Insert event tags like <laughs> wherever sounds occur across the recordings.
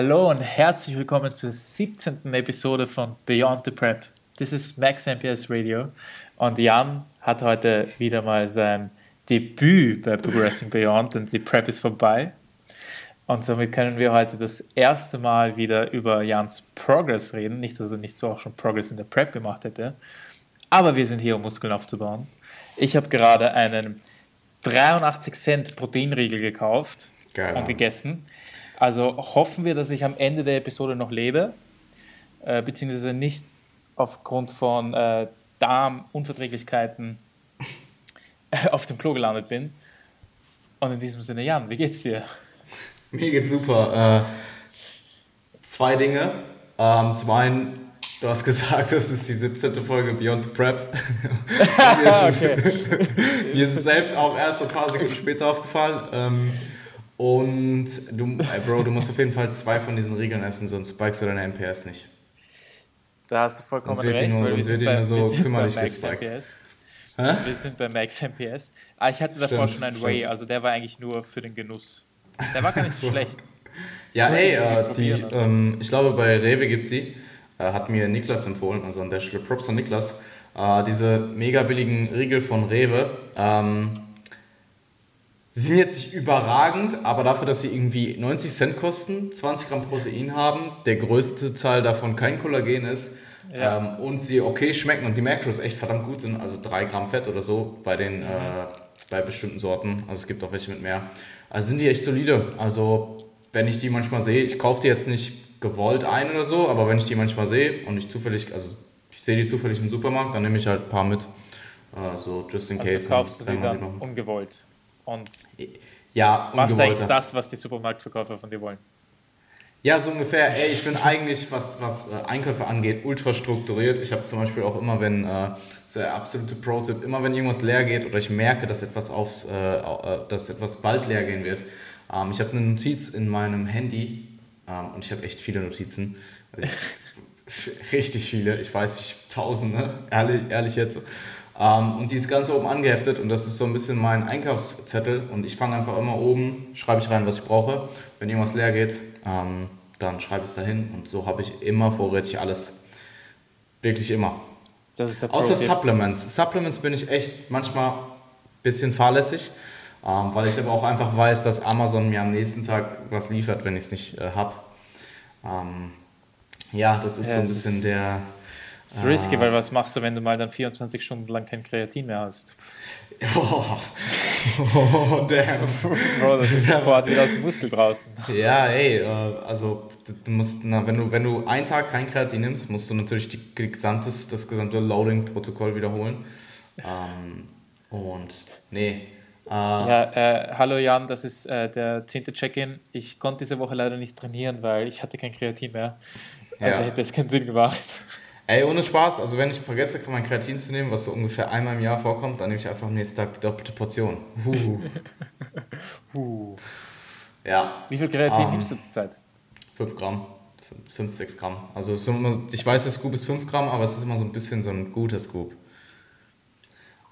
Hallo und herzlich willkommen zur 17. Episode von Beyond the Prep. Das ist Max MPS Radio und Jan hat heute wieder mal sein Debüt bei Progressing Beyond, denn die Prep ist vorbei. Und somit können wir heute das erste Mal wieder über Jans Progress reden. Nicht, dass er nicht so auch schon Progress in der Prep gemacht hätte. Aber wir sind hier, um Muskeln aufzubauen. Ich habe gerade einen 83 Cent Proteinriegel gekauft Geil, und gegessen. Also hoffen wir, dass ich am Ende der Episode noch lebe, äh, beziehungsweise nicht aufgrund von äh, Darmunverträglichkeiten auf dem Klo gelandet bin. Und in diesem Sinne, Jan, wie geht's dir? Mir geht's super. Äh, zwei Dinge. Ähm, zum einen, du hast gesagt, <laughs> das ist die 17. Folge Beyond the Prep. <laughs> mir, ist es, <laughs> mir ist es selbst auch erst ein paar Sekunden später aufgefallen. Ähm, und du, ey Bro, du musst auf jeden Fall zwei von diesen Riegeln essen, sonst spikest du deine MPS nicht. Da hast du vollkommen sonst recht. Nur, sonst wird die nur so kümmerlich gespiked. Wir sind bei Max MPS. Ah, ich hatte davor stimmt, schon einen Way, also der war eigentlich nur für den Genuss. Der war gar nicht <laughs> so schlecht. Ja, ey, äh, die, ähm, ich glaube bei Rewe gibt es die. Äh, hat mir Niklas empfohlen, also an der Stelle Props an Niklas. Äh, diese mega billigen Riegel von Rewe. Ähm, sie sind jetzt nicht überragend, aber dafür, dass sie irgendwie 90 Cent kosten, 20 Gramm Protein haben, der größte Teil davon kein Kollagen ist ja. ähm, und sie okay schmecken und die Macros echt verdammt gut sind, also 3 Gramm Fett oder so bei den äh, bei bestimmten Sorten. Also es gibt auch welche mit mehr. Also sind die echt solide. Also wenn ich die manchmal sehe, ich kaufe die jetzt nicht gewollt ein oder so, aber wenn ich die manchmal sehe und ich zufällig, also ich sehe die zufällig im Supermarkt, dann nehme ich halt ein paar mit. Uh, so just in also case. Du kaufst du sie dann ungewollt. Und ja, machst eigentlich das, was die Supermarktverkäufer von dir wollen. Ja, so ungefähr. Ey, ich bin eigentlich, was, was äh, Einkäufe angeht, ultra strukturiert. Ich habe zum Beispiel auch immer, wenn, äh, der absolute Pro-Tipp, immer wenn irgendwas leer geht oder ich merke, dass etwas, aufs, äh, äh dass etwas bald leer gehen wird, ähm, ich habe eine Notiz in meinem Handy ähm, und ich habe echt viele Notizen. <laughs> richtig viele, ich weiß nicht, tausende, ehrlich, ehrlich jetzt. Ähm, und die ist ganz oben angeheftet und das ist so ein bisschen mein Einkaufszettel und ich fange einfach immer oben, schreibe ich rein, was ich brauche. Wenn irgendwas leer geht, ähm, dann schreibe ich es dahin und so habe ich immer vorrätig alles. Wirklich immer. Außer Supplements. Supplements bin ich echt manchmal ein bisschen fahrlässig, ähm, weil ich aber auch einfach weiß, dass Amazon mir am nächsten Tag was liefert, wenn ich es nicht äh, habe. Ja, das ist ja, so ein bisschen der. Das ist risky, äh, weil was machst du, wenn du mal dann 24 Stunden lang kein Kreatin mehr hast? Oh, <laughs> oh damn. Bro, das ist sofort wieder aus dem Muskel draußen. Ja, ey, äh, also du musst, na, wenn, du, wenn du einen Tag kein Kreatin nimmst, musst du natürlich die, die gesamtes, das gesamte Loading-Protokoll wiederholen. Ähm, und nee. Äh, ja, äh, hallo Jan, das ist äh, der zehnte Check-in. Ich konnte diese Woche leider nicht trainieren, weil ich hatte kein Kreatin mehr. Also ja. hätte es keinen Sinn gemacht. Ey, ohne Spaß, also wenn ich vergesse, mein Kreatin zu nehmen, was so ungefähr einmal im Jahr vorkommt, dann nehme ich einfach am nächsten Tag die doppelte Portion. Huh. <laughs> huh. Ja. Wie viel Kreatin ähm, nimmst du zurzeit? 5 Gramm. 5, 6 Gramm. Also immer, ich weiß, das Scoop ist 5 Gramm, aber es ist immer so ein bisschen so ein guter Scoop.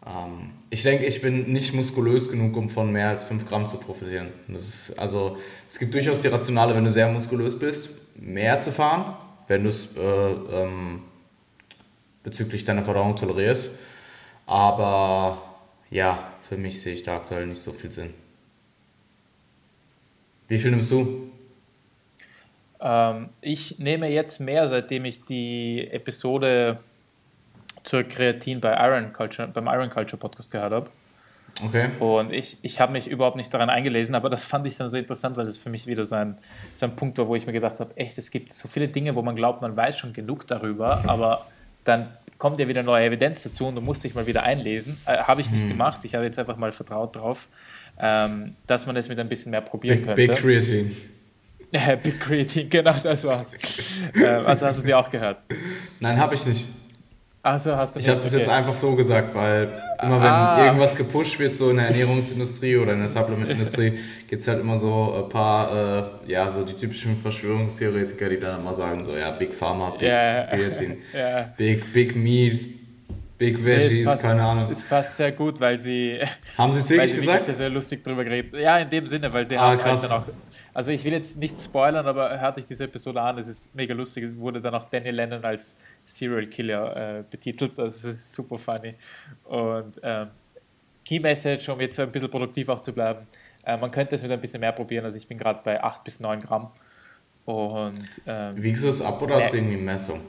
Ähm, ich denke, ich bin nicht muskulös genug, um von mehr als 5 Gramm zu profitieren. Das ist, also, es gibt durchaus die Rationale, wenn du sehr muskulös bist, mehr zu fahren. Wenn du es äh, ähm, bezüglich deiner Verdauung tolerierst. Aber ja, für mich sehe ich da aktuell nicht so viel Sinn. Wie viel nimmst du? Ähm, ich nehme jetzt mehr, seitdem ich die Episode zur Kreatin bei Iron Culture, beim Iron Culture Podcast gehört habe. Okay. Und ich, ich habe mich überhaupt nicht daran eingelesen, aber das fand ich dann so interessant, weil das für mich wieder so ein, so ein Punkt war, wo ich mir gedacht habe, echt, es gibt so viele Dinge, wo man glaubt, man weiß schon genug darüber, aber dann kommt ja wieder neue Evidenz dazu und du musst dich mal wieder einlesen. Äh, habe ich nicht hm. gemacht, ich habe jetzt einfach mal vertraut drauf, ähm, dass man es mit ein bisschen mehr probieren Big, könnte. Big Creatine. <laughs> Big Creatine, genau das war's. äh, also hast du sie auch gehört? Nein, habe ich nicht. Also hast du Ich habe das okay. jetzt einfach so gesagt, weil immer wenn ah. irgendwas gepusht wird, so in der Ernährungsindustrie oder in der Supplementindustrie, <laughs> gibt es halt immer so ein paar, äh, ja, so die typischen Verschwörungstheoretiker, die dann immer sagen, so, ja, Big Pharma, Big yeah. Creatine, <laughs> yeah. Big, Big Meals, Big Veggies, nee, passt, keine Ahnung. Es passt sehr gut, weil sie. Haben sie es wirklich <laughs> weil sie gesagt? Sehr, sehr lustig drüber geredet. Ja, in dem Sinne, weil sie ah, haben krass. halt dann auch. Also ich will jetzt nicht spoilern, aber hört euch diese Episode an, es ist mega lustig. Es wurde dann auch Danny Lennon als Serial Killer äh, betitelt. Das ist super funny. Und ähm, Key Message, um jetzt ein bisschen produktiv auch zu bleiben. Äh, man könnte es mit ein bisschen mehr probieren. Also ich bin gerade bei 8 bis 9 Gramm. Und, ähm, Wiegst du es ab oder hast du irgendwie Messung?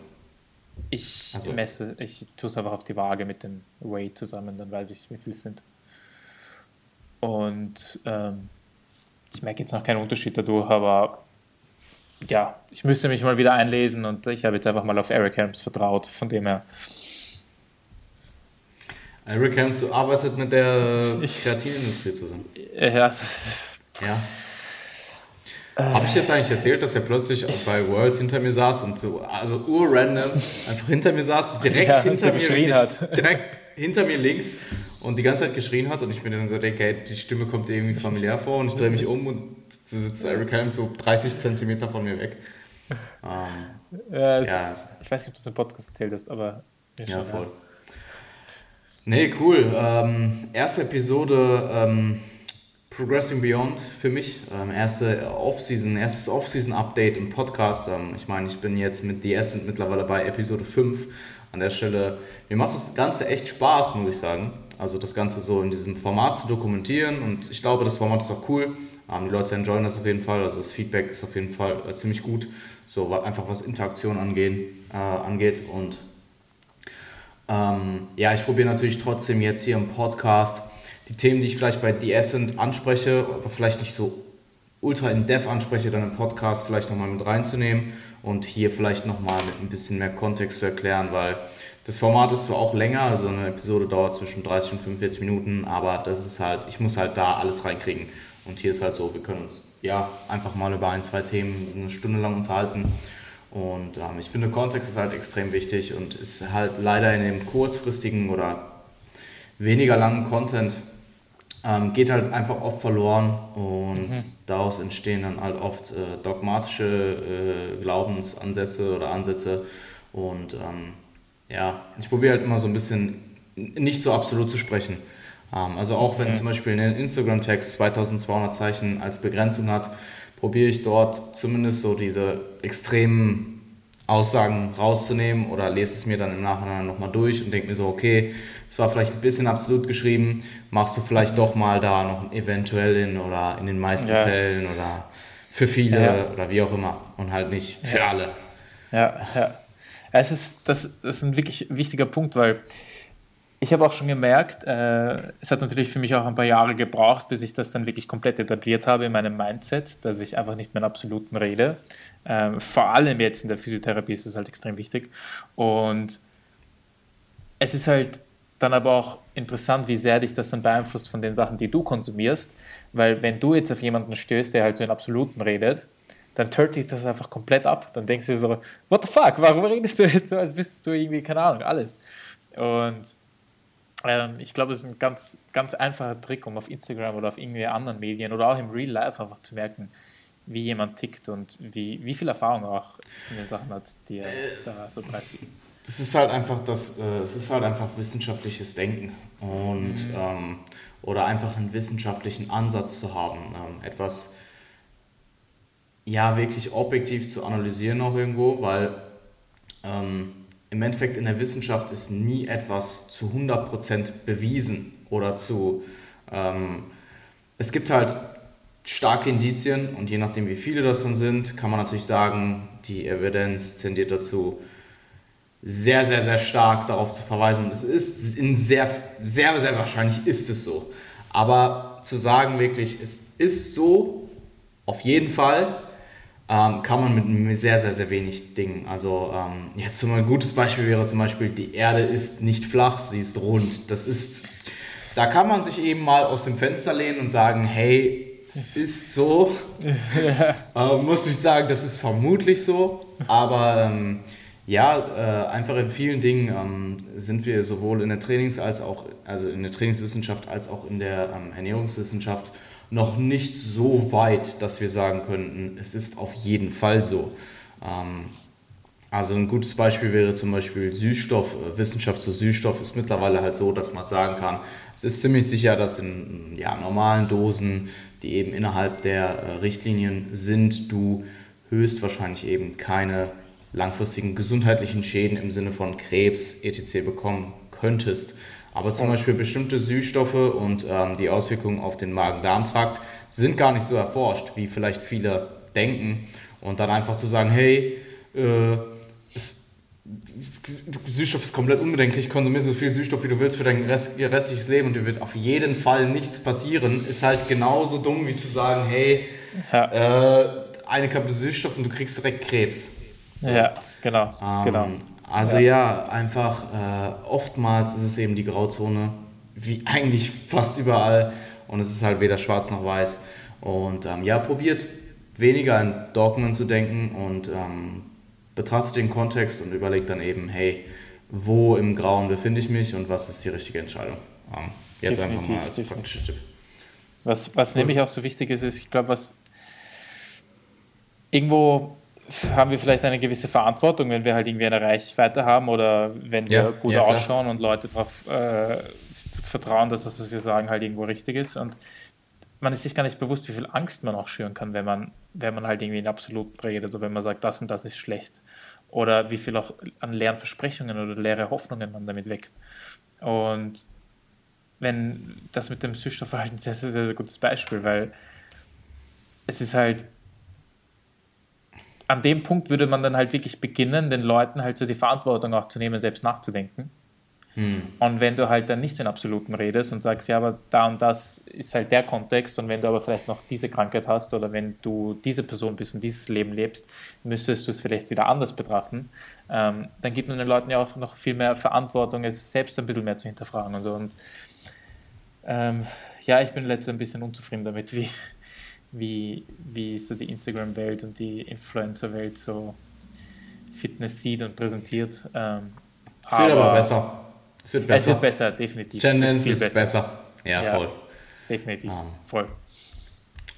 Ich Also- messe, ich tue es einfach auf die Waage mit dem Weight zusammen, dann weiß ich, wie viel es sind. Und ähm, ich merke jetzt noch keinen Unterschied dadurch, aber ja, ich müsste mich mal wieder einlesen und ich habe jetzt einfach mal auf Eric Helms vertraut, von dem her. Eric Helms, du arbeitet mit der Kreatinindustrie zusammen. äh, Ja, das ist, Ja. Habe ich jetzt eigentlich erzählt, dass er plötzlich auch bei Worlds hinter mir saß und so, also urrandom, einfach hinter mir saß, direkt Ja, hinter so mir, hat. direkt hinter mir links und die ganze Zeit geschrien hat und ich mir dann so denke, hey, die Stimme kommt irgendwie familiär vor und ich drehe mich um und so sitzt Eric Helms so 30 Zentimeter von mir weg. Ähm, ja, es, ja, ich weiß nicht, ob du es im Podcast erzählt hast, aber Ja, voll. Nee, cool. Ähm, erste Episode ähm, Progressing Beyond für mich. Ähm, erste Off-Season, erstes Off-Season-Update im Podcast. Ähm, ich meine, ich bin jetzt mit The Essence mittlerweile bei Episode 5. An der Stelle, mir macht das Ganze echt Spaß, muss ich sagen. Also das Ganze so in diesem Format zu dokumentieren und ich glaube, das Format ist auch cool. Ähm, die Leute enjoyen das auf jeden Fall, also das Feedback ist auf jeden Fall äh, ziemlich gut. So einfach was Interaktion angehen, äh, angeht und ähm, ja, ich probiere natürlich trotzdem jetzt hier im Podcast die Themen, die ich vielleicht bei The Essent anspreche, aber vielleicht nicht so ultra in Depth anspreche, dann im Podcast vielleicht nochmal mit reinzunehmen und hier vielleicht nochmal mit ein bisschen mehr Kontext zu erklären, weil das Format ist zwar auch länger, also eine Episode dauert zwischen 30 und 45 Minuten, aber das ist halt, ich muss halt da alles reinkriegen. Und hier ist halt so, wir können uns ja einfach mal über ein, zwei Themen eine Stunde lang unterhalten. Und ähm, ich finde, Kontext ist halt extrem wichtig und ist halt leider in dem kurzfristigen oder weniger langen Content ähm, geht halt einfach oft verloren und daraus entstehen dann halt oft äh, dogmatische äh, Glaubensansätze oder Ansätze und ähm, ja, ich probiere halt immer so ein bisschen nicht so absolut zu sprechen. Ähm, also auch wenn zum Beispiel ein Instagram-Text 2200 Zeichen als Begrenzung hat, probiere ich dort zumindest so diese extremen Aussagen rauszunehmen oder lese es mir dann im Nachhinein nochmal durch und denke mir so, okay, es war vielleicht ein bisschen absolut geschrieben, machst du vielleicht doch mal da noch eventuell in oder in den meisten Ja. Fällen oder für viele Ja. oder wie auch immer und halt nicht für alle. Ja, ja. Es ist, das, das ist ein wirklich wichtiger Punkt, weil ich habe auch schon gemerkt, äh, es hat natürlich für mich auch ein paar Jahre gebraucht, bis ich das dann wirklich komplett etabliert habe in meinem Mindset, dass ich einfach nicht mehr in Absoluten rede. Ähm, vor allem jetzt in der Physiotherapie ist das halt extrem wichtig. Und es ist halt dann aber auch interessant, wie sehr dich das dann beeinflusst von den Sachen, die du konsumierst. Weil wenn du jetzt auf jemanden stößt, der halt so in Absoluten redet, dann turnt dich das einfach komplett ab. Dann denkst du so, what the fuck, warum redest du jetzt so, als wüsstest du irgendwie, keine Ahnung, alles. Und ähm, ich glaube, es ist ein ganz, ganz einfacher Trick, um auf Instagram oder auf irgendwie anderen Medien oder auch im Real Life einfach zu merken, wie jemand tickt und wie, wie viel Erfahrung er auch in den Sachen hat, die er da so preisgibt. Das ist halt einfach das, äh, es ist halt einfach wissenschaftliches Denken und ähm, oder einfach einen wissenschaftlichen Ansatz zu haben, ähm, etwas ja wirklich objektiv zu analysieren auch irgendwo, weil ähm, im Endeffekt in der Wissenschaft ist nie etwas zu 100% bewiesen oder zu ähm, es gibt halt starke Indizien und je nachdem wie viele das dann sind, kann man natürlich sagen, die Evidenz tendiert dazu, sehr, sehr, sehr stark darauf zu verweisen. Und es ist in sehr, sehr, sehr wahrscheinlich ist es so. Aber zu sagen wirklich, es ist so, auf jeden Fall, ähm, kann man mit sehr, sehr, sehr wenig Dingen. Also ähm, jetzt so ein gutes Beispiel wäre zum Beispiel, die Erde ist nicht flach, sie ist rund. Das ist, da kann man sich eben mal aus dem Fenster lehnen und sagen, hey, es ist so. <laughs> äh, muss ich sagen, das ist vermutlich so. Aber ähm, ja, äh, einfach in vielen Dingen ähm, sind wir sowohl in der Trainings- als auch, also in der Trainingswissenschaft als auch in der ähm, Ernährungswissenschaft noch nicht so weit, dass wir sagen könnten, es ist auf jeden Fall so. Ähm, Also ein gutes Beispiel wäre zum Beispiel Süßstoff. Äh, Wissenschaft zu Süßstoff ist mittlerweile halt so, dass man sagen kann, es ist ziemlich sicher, dass in ja, normalen Dosen, die eben innerhalb der äh, Richtlinien sind, du höchstwahrscheinlich eben keine langfristigen gesundheitlichen Schäden im Sinne von Krebs etc. bekommen könntest. Aber zum Beispiel bestimmte Süßstoffe und ähm, die Auswirkungen auf den Magen-Darm-Trakt sind gar nicht so erforscht, wie vielleicht viele denken. Und dann einfach zu sagen, hey, äh, Süßstoff ist komplett unbedenklich, konsumier so viel Süßstoff, wie du willst für dein Rest, restliches Leben und dir wird auf jeden Fall nichts passieren, ist halt genauso dumm, wie zu sagen, hey, ja. äh, eine Kappe Süßstoff und du kriegst direkt Krebs. So. Ja, genau, ähm, genau. Also ja, ja einfach äh, oftmals ist es eben die Grauzone, wie eigentlich fast überall und es ist halt weder schwarz noch weiß. Und ähm, ja, probiert weniger in Dogmen zu denken und ähm, betrachtet den Kontext und überlegt dann eben, hey, wo im Grauen befinde ich mich und was ist die richtige Entscheidung. Ähm, jetzt definitiv, einfach mal als praktischer Tipp. Was, was nämlich auch so wichtig ist, ist, ich glaube, was irgendwo haben wir vielleicht eine gewisse Verantwortung, wenn wir halt irgendwie eine Reichweite haben oder wenn wir ja, gut ja, ausschauen und Leute darauf äh, vertrauen, dass das, was wir sagen, halt irgendwo richtig ist. Und man ist sich gar nicht bewusst, wie viel Angst man auch schüren kann, wenn man, wenn man halt irgendwie in absolut redet oder wenn man sagt, das und das ist schlecht. Oder wie viel auch an leeren Versprechungen oder leere Hoffnungen man damit weckt. Und wenn das mit dem Süßstoffverhalten sehr, sehr, sehr, sehr gutes Beispiel, weil es ist halt, an dem Punkt würde man dann halt wirklich beginnen, den Leuten halt so die Verantwortung auch zu nehmen, selbst nachzudenken hm. Und wenn du halt dann nicht in Absoluten redest und sagst, ja, aber da und das ist halt der Kontext und wenn du aber vielleicht noch diese Krankheit hast oder wenn du diese Person bist und dieses Leben lebst, müsstest du es vielleicht wieder anders betrachten, ähm, dann gibt man den Leuten ja auch noch viel mehr Verantwortung, es selbst ein bisschen mehr zu hinterfragen und so. Und ähm, ja, ich bin letztens ein bisschen unzufrieden damit, wie, wie, wie so die Instagram-Welt und die Influencer-Welt so Fitness sieht und präsentiert. Ähm, es wird aber, aber besser. Es wird besser. Es wird besser, definitiv. Tendenz ist besser. besser. Ja, ja, voll. Definitiv, um, voll.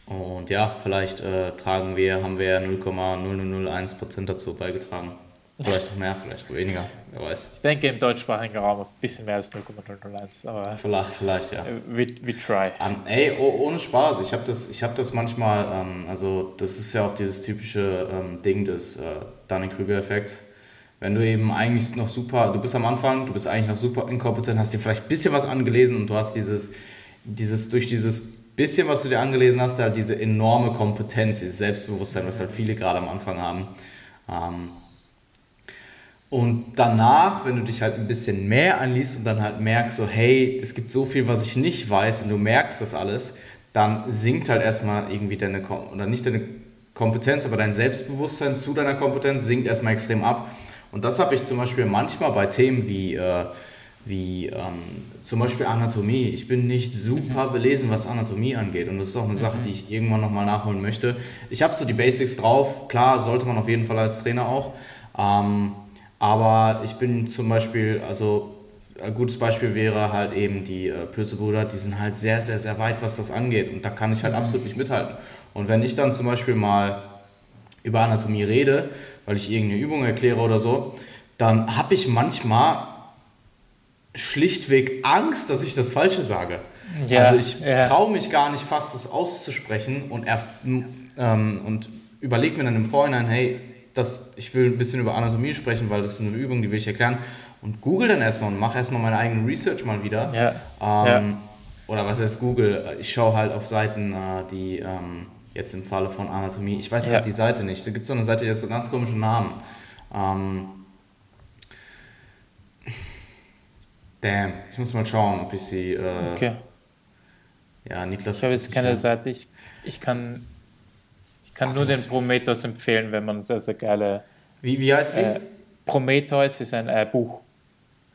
Und ja, vielleicht äh, tragen wir, haben wir 0,0001% dazu beigetragen. Vielleicht noch mehr, vielleicht weniger, wer weiß. Ich denke im deutschsprachigen Raum ein bisschen mehr als 0,001. Aber vielleicht, vielleicht, ja. We, we try. Um, ey, oh, ohne Spaß, ich habe das, hab das manchmal, ähm, also das ist ja auch dieses typische ähm, Ding des äh, Dunning-Krüger-Effekts wenn du eben eigentlich noch super, du bist am Anfang, du bist eigentlich noch super inkompetent, hast dir vielleicht ein bisschen was angelesen und du hast dieses, dieses, durch dieses bisschen, was du dir angelesen hast, halt diese enorme Kompetenz, dieses Selbstbewusstsein, was halt viele gerade am Anfang haben. Ähm, und danach, wenn du dich halt ein bisschen mehr anliest und dann halt merkst, so, hey, es gibt so viel, was ich nicht weiß und du merkst das alles, dann sinkt halt erstmal irgendwie deine, oder nicht deine Kompetenz, aber dein Selbstbewusstsein zu deiner Kompetenz sinkt erstmal extrem ab. Und das habe ich zum Beispiel manchmal bei Themen wie, äh, wie ähm, zum Beispiel Anatomie. Ich bin nicht super mhm. belesen, was Anatomie angeht. Und das ist auch eine Sache, mhm. die ich irgendwann nochmal nachholen möchte. Ich habe so die Basics drauf. Klar, sollte man auf jeden Fall als Trainer auch. Ähm, aber ich bin zum Beispiel, also ein gutes Beispiel wäre halt eben die äh, Pürzebrüder, die sind halt sehr, sehr, sehr weit, was das angeht. Und da kann ich halt mhm. absolut nicht mithalten. Und wenn ich dann zum Beispiel mal über Anatomie rede, weil ich irgendeine Übung erkläre oder so, dann habe ich manchmal schlichtweg Angst, dass ich das Falsche sage. Ja, also ich ja. traue mich gar nicht fast, das auszusprechen und, ähm, und überlege mir dann im Vorhinein, hey, das, ich will ein bisschen über Anatomie sprechen, weil das ist eine Übung, die will ich erklären. Und google dann erstmal und mache erstmal meine eigene Research mal wieder. Ja. Ähm, oder was heißt Google? Ich schaue halt auf Seiten, äh, die ähm, Jetzt im Falle von Anatomie. Ich weiß ja. gerade die Seite nicht. Da gibt es so eine Seite, die hat so ganz komischen Namen. Ähm, damn, ich muss mal schauen, ob ich sie. Äh, okay. Ja, Niklas. Ich habe jetzt keine Seite. Ich, ich kann, kann Ach, nur den Prometheus empfehlen, wenn man sehr, sehr geile. Wie, wie heißt sie? Äh, Prometheus ist ein äh, Buch.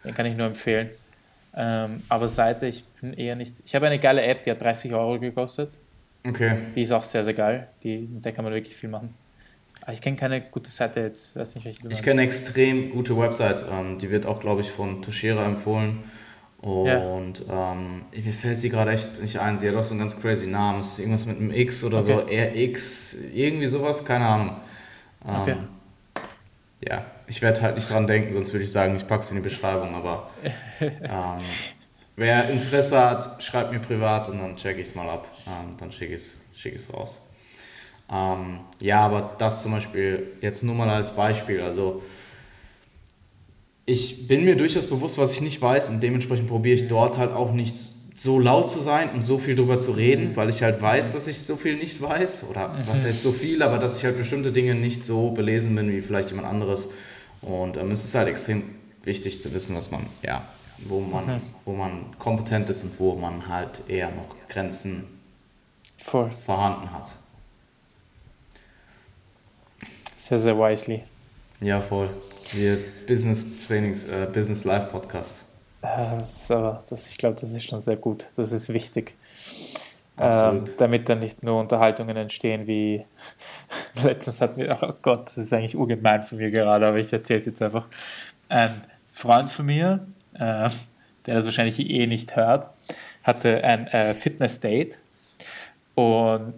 Den kann ich nur empfehlen. Ähm, aber Seite, ich bin eher nicht. Ich habe eine geile App, die hat 30 Euro gekostet. Okay. Die ist auch sehr, sehr geil. Die, mit der kann man wirklich viel machen. Aber ich kenne keine gute Seite jetzt. Weiß nicht, welche ich kenne extrem gute Website. Ähm, die wird auch, glaube ich, von Toshera empfohlen. Und ja. ähm, mir fällt sie gerade echt nicht ein. Sie hat auch so einen ganz crazy Namen. Es ist irgendwas mit einem X oder okay. so. RX, irgendwie sowas, keine Ahnung. Ähm, okay. ja, ich werde halt nicht dran denken, sonst würde ich sagen, ich packe es in die Beschreibung, aber <laughs> ähm, wer Interesse hat, schreibt mir privat und dann check ich es mal ab. Ähm, dann schicke ich es schick raus. Ähm, ja, aber das zum Beispiel jetzt nur mal als Beispiel. Also ich bin mir durchaus bewusst, was ich nicht weiß und dementsprechend probiere ich dort halt auch nicht so laut zu sein und so viel drüber zu reden, weil ich halt weiß, dass ich so viel nicht weiß oder was heißt so viel, aber dass ich halt bestimmte Dinge nicht so belesen bin wie vielleicht jemand anderes und ähm, es ist halt extrem wichtig zu wissen, was man, ja, wo man, mhm. wo man kompetent ist und wo man halt eher noch Grenzen Voll. vorhanden hat. Sehr, sehr wisely. Ja, voll. Wir Business Trainings, äh, Business Live Podcast. Das aber, das, ich glaube, das ist schon sehr gut. Das ist wichtig. Ähm, damit dann nicht nur Unterhaltungen entstehen wie <laughs> letztens hat mir, oh Gott, das ist eigentlich ungemein von mir gerade, aber ich erzähle es jetzt einfach. Ein Freund von mir, äh, der das wahrscheinlich eh nicht hört, hatte ein äh, Fitness-Date und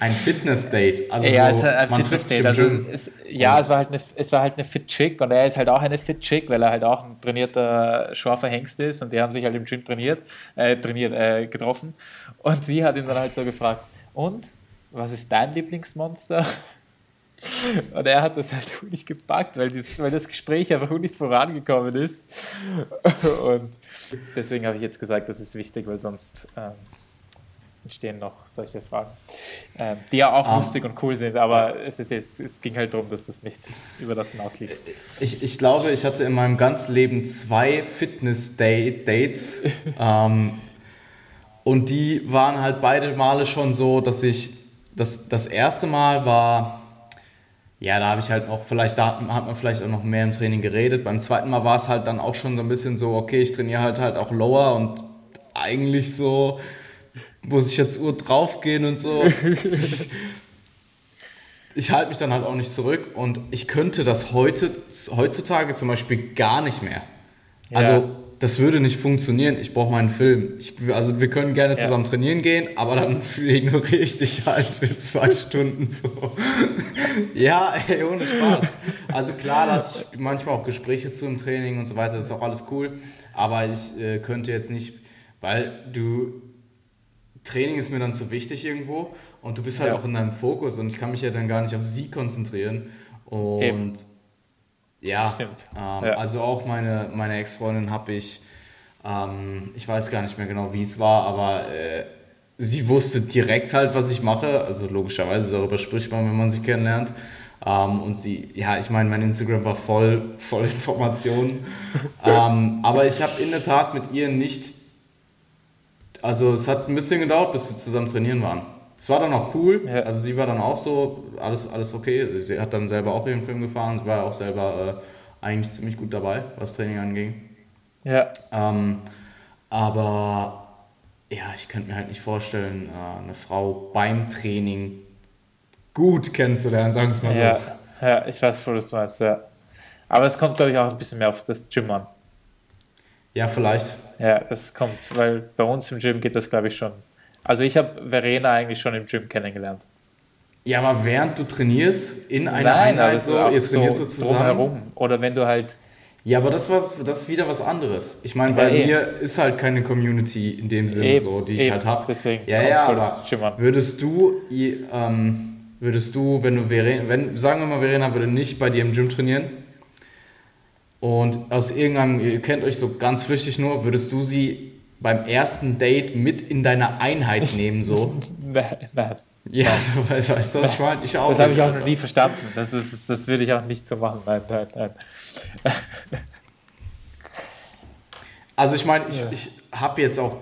ein Fitness-Date. Also ja, so, ein Fitness-Date. Also es, es, ja, es war halt eine, es war halt eine Fit-Chick und er ist halt auch eine Fit-Chick, weil er halt auch ein trainierter, scharfer Hengst ist und die haben sich halt im Gym trainiert, äh, trainiert äh, getroffen. Und sie hat ihn dann halt so gefragt, und, was ist dein Lieblingsmonster? <laughs> Und er hat das halt <laughs> nicht gepackt, weil das, weil das Gespräch einfach nicht vorangekommen ist. <laughs> Und deswegen habe ich jetzt gesagt, das ist wichtig, weil sonst ähm, entstehen noch solche Fragen, äh, die ja auch um, ah. lustig und cool sind, aber es, ist, es, es ging halt darum, dass das nicht über das hinauslief. Ich, ich glaube, ich hatte in meinem ganzen Leben zwei Fitness-Dates <laughs> ähm, und die waren halt beide Male schon so, dass ich, das, das erste Mal war, ja, da habe ich halt auch, vielleicht, da hat man vielleicht auch noch mehr im Training geredet. Beim zweiten Mal war es halt dann auch schon so ein bisschen so, okay, ich trainiere halt halt auch Lower und eigentlich so, muss ich jetzt Uhr draufgehen und so. <laughs> ich, halte mich dann halt auch nicht zurück und ich könnte das heute, heutzutage zum Beispiel gar nicht mehr. Ja. Also das würde nicht funktionieren. Ich brauche meinen Film. Ich, also wir können gerne zusammen ja. trainieren gehen, aber dann <laughs> ignoriere ich dich halt für zwei <laughs> Stunden so. ja, ey, ohne Spaß. Also klar, lasse ich manchmal auch Gespräche zu im Training und so weiter. Das ist auch alles cool. Aber ich äh, könnte jetzt nicht, weil du Training ist mir dann zu wichtig irgendwo und du bist halt ja. auch in deinem Fokus und ich kann mich ja dann gar nicht auf sie konzentrieren. Und Eben. ja. Ähm, ja. also auch meine, meine Ex-Freundin habe ich, ähm, ich weiß gar nicht mehr genau, wie es war, aber äh, sie wusste direkt halt, was ich mache. Also logischerweise darüber spricht man, wenn man sich kennenlernt. Um, ähm, und sie, ja, ich meine, mein Instagram war voll, voll <laughs> Informationen. um, ähm, aber ich habe in der Tat mit ihr nicht also es hat ein bisschen gedauert, bis wir zusammen trainieren waren. Es war dann auch cool. Ja. Also sie war dann auch so, alles, alles okay. Sie hat dann selber auch ihren Film gefahren. Sie war auch selber äh, eigentlich ziemlich gut dabei, was Training anging. Ja. Ähm, aber ja, ich könnte mir halt nicht vorstellen, äh, eine Frau beim Training gut kennenzulernen, sagen wir es mal ja. so. Ja, ich weiß, wo du es meinst, ja. Aber es kommt, glaube ich, auch ein bisschen mehr auf das Gym an. Ja, vielleicht. Ja, das kommt, weil bei uns im Gym geht das, glaube ich, schon. Also ich habe Verena eigentlich schon im Gym kennengelernt. Ja, aber während du trainierst, in einer Nein, Einheit so, ihr trainiert so, so zusammen. Drumherum. Oder wenn du halt. Ja, aber das, war, das ist wieder was anderes. Ich meine, bei ja, mir eh. ist halt keine Community in dem Sinne, so, die ich halt habe. Deswegen ja, ja, aber würdest du, ähm, würdest du, wenn du Verena, wenn, sagen wir mal, Verena würde nicht bei dir im Gym trainieren, und aus irgendeinem, ihr kennt euch so ganz flüchtig nur, würdest du sie beim ersten Date mit in deine Einheit <laughs> nehmen, so? Ja, so, weißt du, was ich meine? Ich auch. Das habe ich auch noch nie verstanden. Das, ist, das würde ich auch nicht so machen. Nein, nein, nein. Also ich meine, ich, ja. ich habe jetzt auch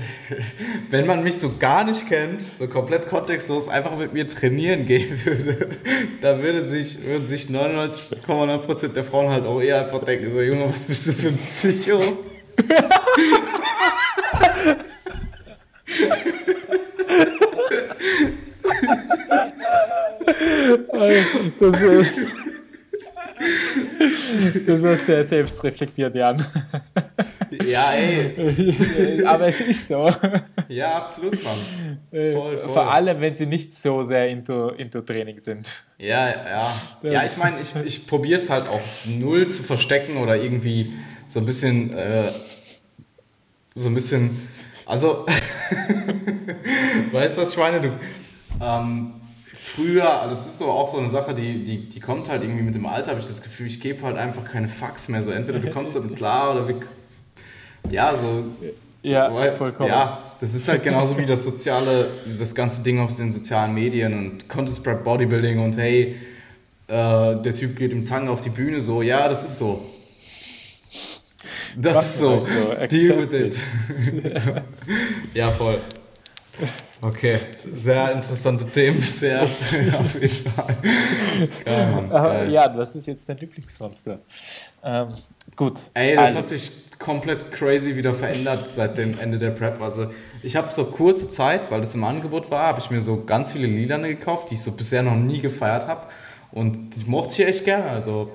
<laughs> wenn man mich so gar nicht kennt, so komplett kontextlos einfach mit mir trainieren gehen würde, <laughs> dann würde sich, würden sich 99,9% der Frauen halt auch eher einfach denken, so Junge, was bist du für ein Psycho? <laughs> das, ist, das war sehr selbstreflektiert, Jan. Ja, ey. <laughs> Aber es ist so. Ja, absolut, Mann. Voll, voll. Vor allem, wenn sie nicht so sehr into, into Training sind. Ja, ja. Ja, ich meine, ich, ich probiere es halt auch null zu verstecken oder irgendwie so ein bisschen, äh, so ein bisschen, also, <laughs> weißt du was, Schweine, du, ähm, früher, also das ist so auch so eine Sache, die, die, die kommt halt irgendwie mit dem Alter, habe ich das Gefühl, ich gebe halt einfach keine Fax mehr. So entweder du kommst damit klar oder wir, ja, so. Ja, weil, vollkommen. Ja, das ist halt genauso wie das soziale, das ganze Ding auf den sozialen Medien und Contest Prep Bodybuilding und hey, äh, der Typ geht im Tang auf die Bühne, so, ja, das ist so. Das Was ist so. so. Deal with it. ja, voll. Okay, sehr interessante Themen bisher. <laughs> Auf jeden Fall. Geil, Mann. Geil. Ja, was ist jetzt dein Lieblingsmonster? Ähm, gut. Ey, das also. hat sich komplett crazy wieder verändert seit dem Ende der Prep. Also ich habe so kurze Zeit, weil das im Angebot war, habe ich mir so ganz viele Lilane gekauft, die ich so bisher noch nie gefeiert habe. Und die mochte ich echt gerne. Also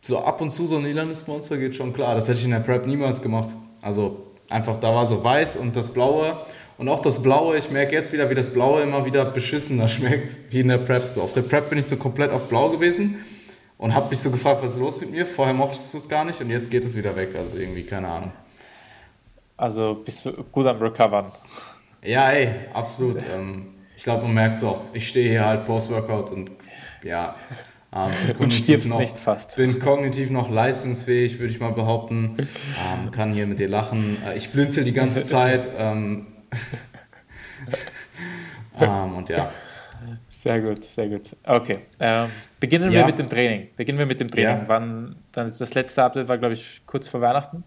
so ab und zu so ein lilanes Monster geht schon klar. Das hätte ich in der Prep niemals gemacht. Also einfach, da war so weiß und das blaue und auch das Blaue, ich merke jetzt wieder, wie das Blaue immer wieder beschissener <laughs> schmeckt, wie in der Prep. So, auf der Prep bin ich so komplett auf Blau gewesen und habe mich so gefragt, was ist los mit mir? Vorher mochtest du es gar nicht und jetzt geht es wieder weg. Also irgendwie, keine Ahnung. Also bist du gut am Recovern. Ja, ey, absolut. Ähm, ich glaube, man merkt es auch. Ich stehe hier halt Post-Workout und ja. Ähm, <laughs> und stirbst noch, nicht fast. Bin kognitiv noch leistungsfähig, würde ich mal behaupten. Ähm, kann hier mit dir lachen. Äh, ich blinzel die ganze <laughs> Zeit. Ähm, <laughs> ähm, und ja. Sehr gut, sehr gut. Okay. Ähm, beginnen ja. wir mit dem Training. Beginnen wir mit dem Training. Ja. Wann, dann das letzte Update war, glaube ich, kurz vor Weihnachten.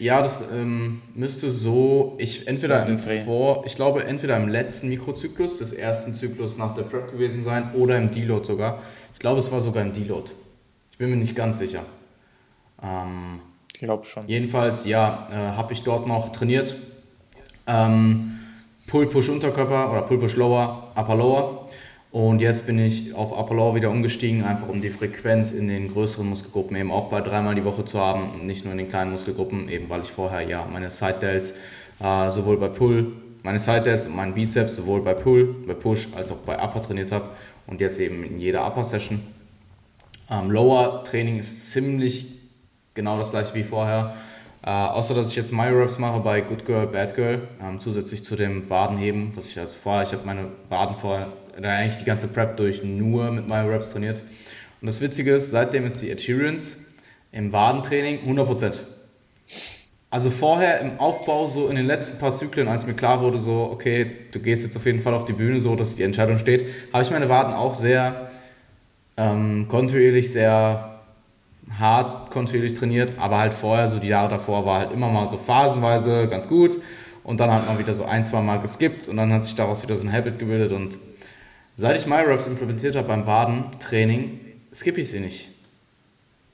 Ja, das ähm, müsste so, ich entweder so im Vor, ich glaube entweder im letzten Mikrozyklus des ersten Zyklus nach der Prep gewesen sein oder im Deload sogar. Ich glaube, es war sogar im Deload. Ich bin mir nicht ganz sicher. Ähm, ich glaube schon. Jedenfalls, ja, äh, habe ich dort noch trainiert. Ähm, Pull-Push-Unterkörper oder Pull-Push-Lower, Upper-Lower. Und jetzt bin ich auf Upper Lower wieder umgestiegen, einfach um die Frequenz in den größeren Muskelgruppen eben auch bei dreimal die Woche zu haben und nicht nur in den kleinen Muskelgruppen, eben weil ich vorher ja meine Side Delts äh, sowohl bei Pull, meine Side Delts und meinen Bizeps sowohl bei Pull, bei Push als auch bei Upper trainiert habe und jetzt eben in jeder Upper Session. Ähm, Lower Training ist ziemlich genau das gleiche wie vorher. Äh, außer dass ich jetzt My-Reps mache bei Good Girl, Bad Girl, ähm, zusätzlich zu dem Wadenheben, was ich also vorher, ich habe meine Waden vorher, eigentlich die ganze Prep durch nur mit My-Reps trainiert. Und das Witzige ist, seitdem ist die Adherence im Wadentraining 100%. Also vorher im Aufbau, so in den letzten paar Zyklen, als mir klar wurde, so, okay, du gehst jetzt auf jeden Fall auf die Bühne, so dass die Entscheidung steht, habe ich meine Waden auch sehr ähm, kontinuierlich, sehr hart kontinuierlich trainiert, aber halt vorher, so die Jahre davor, war halt immer mal so phasenweise ganz gut und dann hat man wieder so ein, zwei Mal geskippt und dann hat sich daraus wieder so ein Habit gebildet und seit ich MyReps implementiert habe beim Wadentraining, skippe ich sie nicht.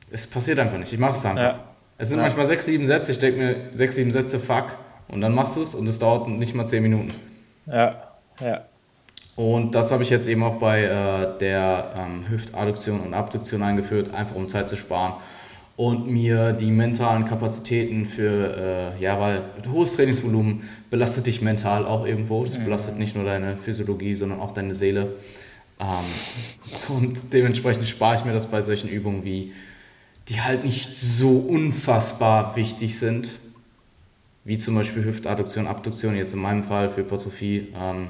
Es passiert einfach nicht, ich mache es einfach. Ja. Es sind ja. manchmal sechs, sieben Sätze, ich denke mir, sechs, sieben Sätze, fuck, und dann machst du es und es dauert nicht mal zehn Minuten. Ja, ja. Und das habe ich jetzt eben auch bei äh, der ähm, Hüftadduktion und Abduktion eingeführt, einfach um Zeit zu sparen und mir die mentalen Kapazitäten für, äh, ja, weil hohes Trainingsvolumen belastet dich mental auch irgendwo. Das mhm. belastet nicht nur deine Physiologie, sondern auch deine Seele. Ähm, und dementsprechend spare ich mir das bei solchen Übungen wie, die halt nicht so unfassbar wichtig sind, wie zum Beispiel Hüftadduktion, Abduktion, jetzt in meinem Fall für Hypertrophie. Ähm,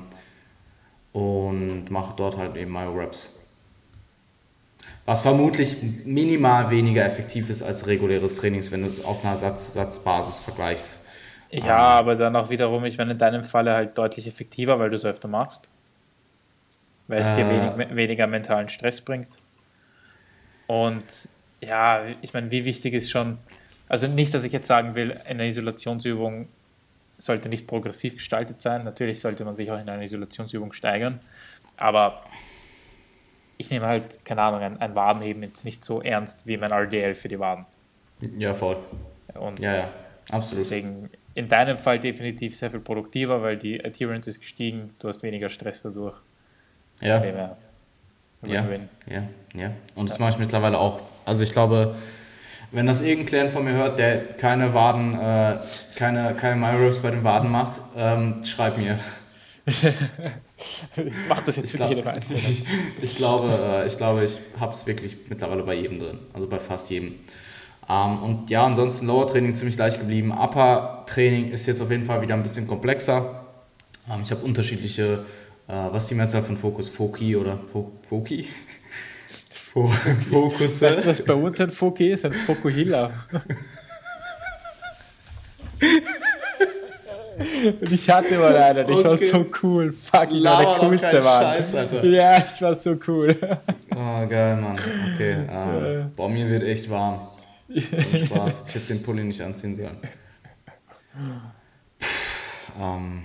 und mache dort halt eben Myo-Reps. Was vermutlich minimal weniger effektiv ist als reguläres Trainings, wenn du es auf einer Satz-Satz-Basis vergleichst. Ja, ähm, aber dann auch wiederum, ich meine, in deinem Falle halt deutlich effektiver, weil du es öfter machst. Weil es äh, dir wenig, weniger mentalen Stress bringt. Und ja, ich meine, wie wichtig ist schon, also nicht, dass ich jetzt sagen will, in einer Isolationsübung sollte nicht progressiv gestaltet sein. Natürlich sollte man sich auch in einer Isolationsübung steigern, aber ich nehme halt, keine Ahnung, ein, ein Wadenheben jetzt nicht so ernst wie mein RDL für die Waden. Ja, voll. Und ja, ja, absolut. Deswegen in deinem Fall definitiv sehr viel produktiver, weil die Adherence ist gestiegen, du hast weniger Stress dadurch. Ja. Ja, ja, ja. Und das mache ich mittlerweile auch. Also ich glaube, wenn das irgendein von mir hört, der keine Waden, äh, keine, keine MyRows bei den Waden macht, ähm, schreib mir. <laughs> <laughs> ich mach das jetzt ich mit jedem Einzelnen. Ich, ich, glaube, äh, ich glaube, ich habe es wirklich mittlerweile bei jedem drin. Also bei fast jedem. Ähm, und ja, ansonsten Lower Training ziemlich leicht geblieben. Upper Training ist jetzt auf jeden Fall wieder ein bisschen komplexer. Ähm, ich habe unterschiedliche, äh, was ist die Mehrzahl von Fokus? Foki oder Foki? <laughs> Fokus. Weißt du, was <laughs> bei uns ein Foki ist? Ein Fokuhila. Und ich hatte mal einen, ich okay. war so cool. Fuck, ich war der coolste Mann. Scheiß, Alter. Ja, ich war so cool. Oh, geil, Mann. Okay. <laughs> Ähm, boah, mir wird echt warm. <laughs> Spaß. Ich hätte den Pulli nicht anziehen sollen. ähm,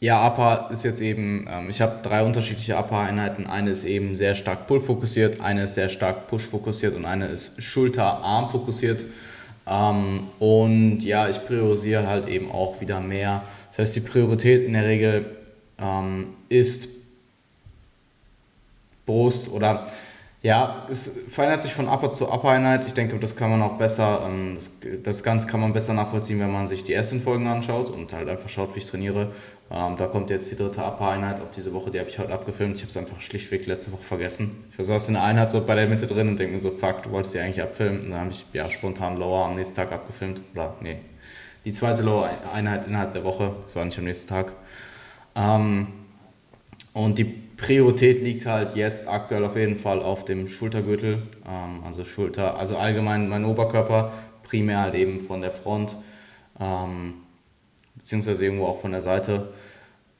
ja, Upper ist jetzt eben, ähm, ich habe drei unterschiedliche Upper-Einheiten. Eine ist eben sehr stark Pull-fokussiert, eine ist sehr stark Push-fokussiert und eine ist Schulter-Arm-fokussiert. Ähm, und ja, ich priorisiere halt eben auch wieder mehr. Das heißt, die Priorität in der Regel ähm, ist Brust oder ja, es verändert sich von Upper zu Upper-Einheit. Ich denke, das kann man auch besser, ähm, das, das Ganze kann man besser nachvollziehen, wenn man sich die ersten Folgen anschaut und halt einfach schaut, wie ich trainiere. Ähm, da kommt jetzt die dritte Upper-Einheit, auch diese Woche, die habe ich heute abgefilmt. Ich habe es einfach schlichtweg letzte Woche vergessen. Ich saß in der Einheit so bei der Mitte drin und denke mir so, fuck, du wolltest die eigentlich abfilmen. Und dann habe ich ja spontan Lower am nächsten Tag abgefilmt. Oder nee, die zweite Lower-Einheit innerhalb der Woche, das war nicht am nächsten Tag. Ähm, und die Priorität liegt halt jetzt aktuell auf jeden Fall auf dem Schultergürtel, ähm, also Schulter, also allgemein mein Oberkörper, primär halt eben von der Front, ähm, beziehungsweise irgendwo auch von der Seite.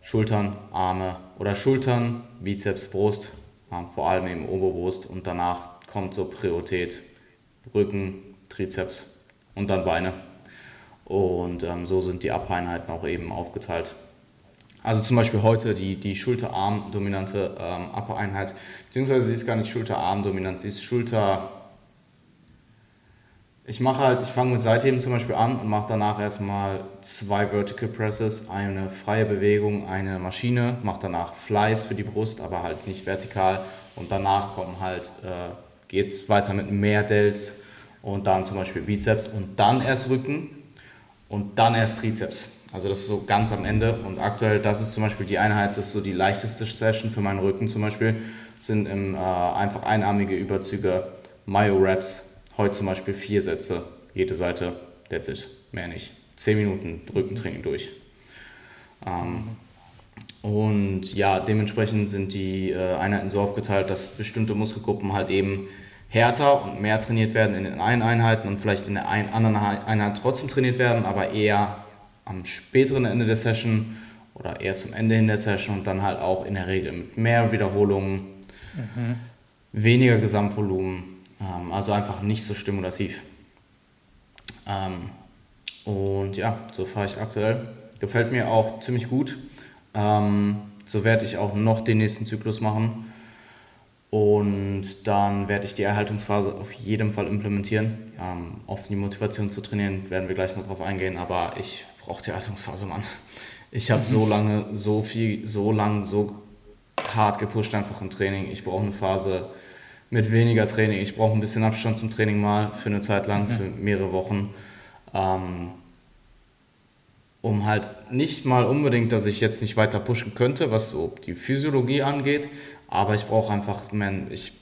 Schultern, Arme oder Schultern, Bizeps, Brust, vor allem eben Oberbrust und danach kommt so Priorität Rücken, Trizeps und dann Beine. Und ähm, so sind die Abeinheiten auch eben aufgeteilt. Also zum Beispiel heute die, die Schulter-Arm-dominante ähm, Upper-Einheit, beziehungsweise sie ist gar nicht Schulter-Arm-dominant, sie ist Schulter... Ich mache halt, ich fange mit Seitheben zum Beispiel an und mache danach erstmal zwei Vertical Presses, eine freie Bewegung, eine Maschine, mache danach Flies für die Brust, aber halt nicht vertikal und danach kommen halt, äh, geht es weiter mit mehr Delts und dann zum Beispiel Bizeps und dann erst Rücken und dann erst Trizeps. Also das ist so ganz am Ende und aktuell, das ist zum Beispiel die Einheit, das ist so die leichteste Session für meinen Rücken zum Beispiel, sind im, äh, einfach einarmige Überzüge, Myo-Raps, heute zum Beispiel vier Sätze, jede Seite, that's it, mehr nicht. Zehn Minuten Rückentraining durch. Ähm, und ja, dementsprechend sind die äh, Einheiten so aufgeteilt, dass bestimmte Muskelgruppen halt eben härter und mehr trainiert werden in den einen Einheiten und vielleicht in der einen anderen Einheit trotzdem trainiert werden, aber eher am späteren Ende der Session oder eher zum Ende hin der Session und dann halt auch in der Regel mit mehr Wiederholungen, mhm. weniger Gesamtvolumen, ähm, also einfach nicht so stimulativ. Ähm, und ja, so fahre ich aktuell. Gefällt mir auch ziemlich gut. Ähm, so werde ich auch noch den nächsten Zyklus machen. Und dann werde ich die Erhaltungsphase auf jeden Fall implementieren. Ähm, auf die Motivation zu trainieren werden wir gleich noch drauf eingehen, aber ich braucht die Haltungsphase, Mann. Ich habe so <laughs> lange, so viel, so lang, so hart gepusht einfach im Training. Ich brauche eine Phase mit weniger Training. Ich brauche ein bisschen Abstand zum Training mal für eine Zeit lang, mhm. für mehrere Wochen. Ähm, um halt nicht mal unbedingt, dass ich jetzt nicht weiter pushen könnte, was so die Physiologie angeht, aber ich brauche einfach, man, ich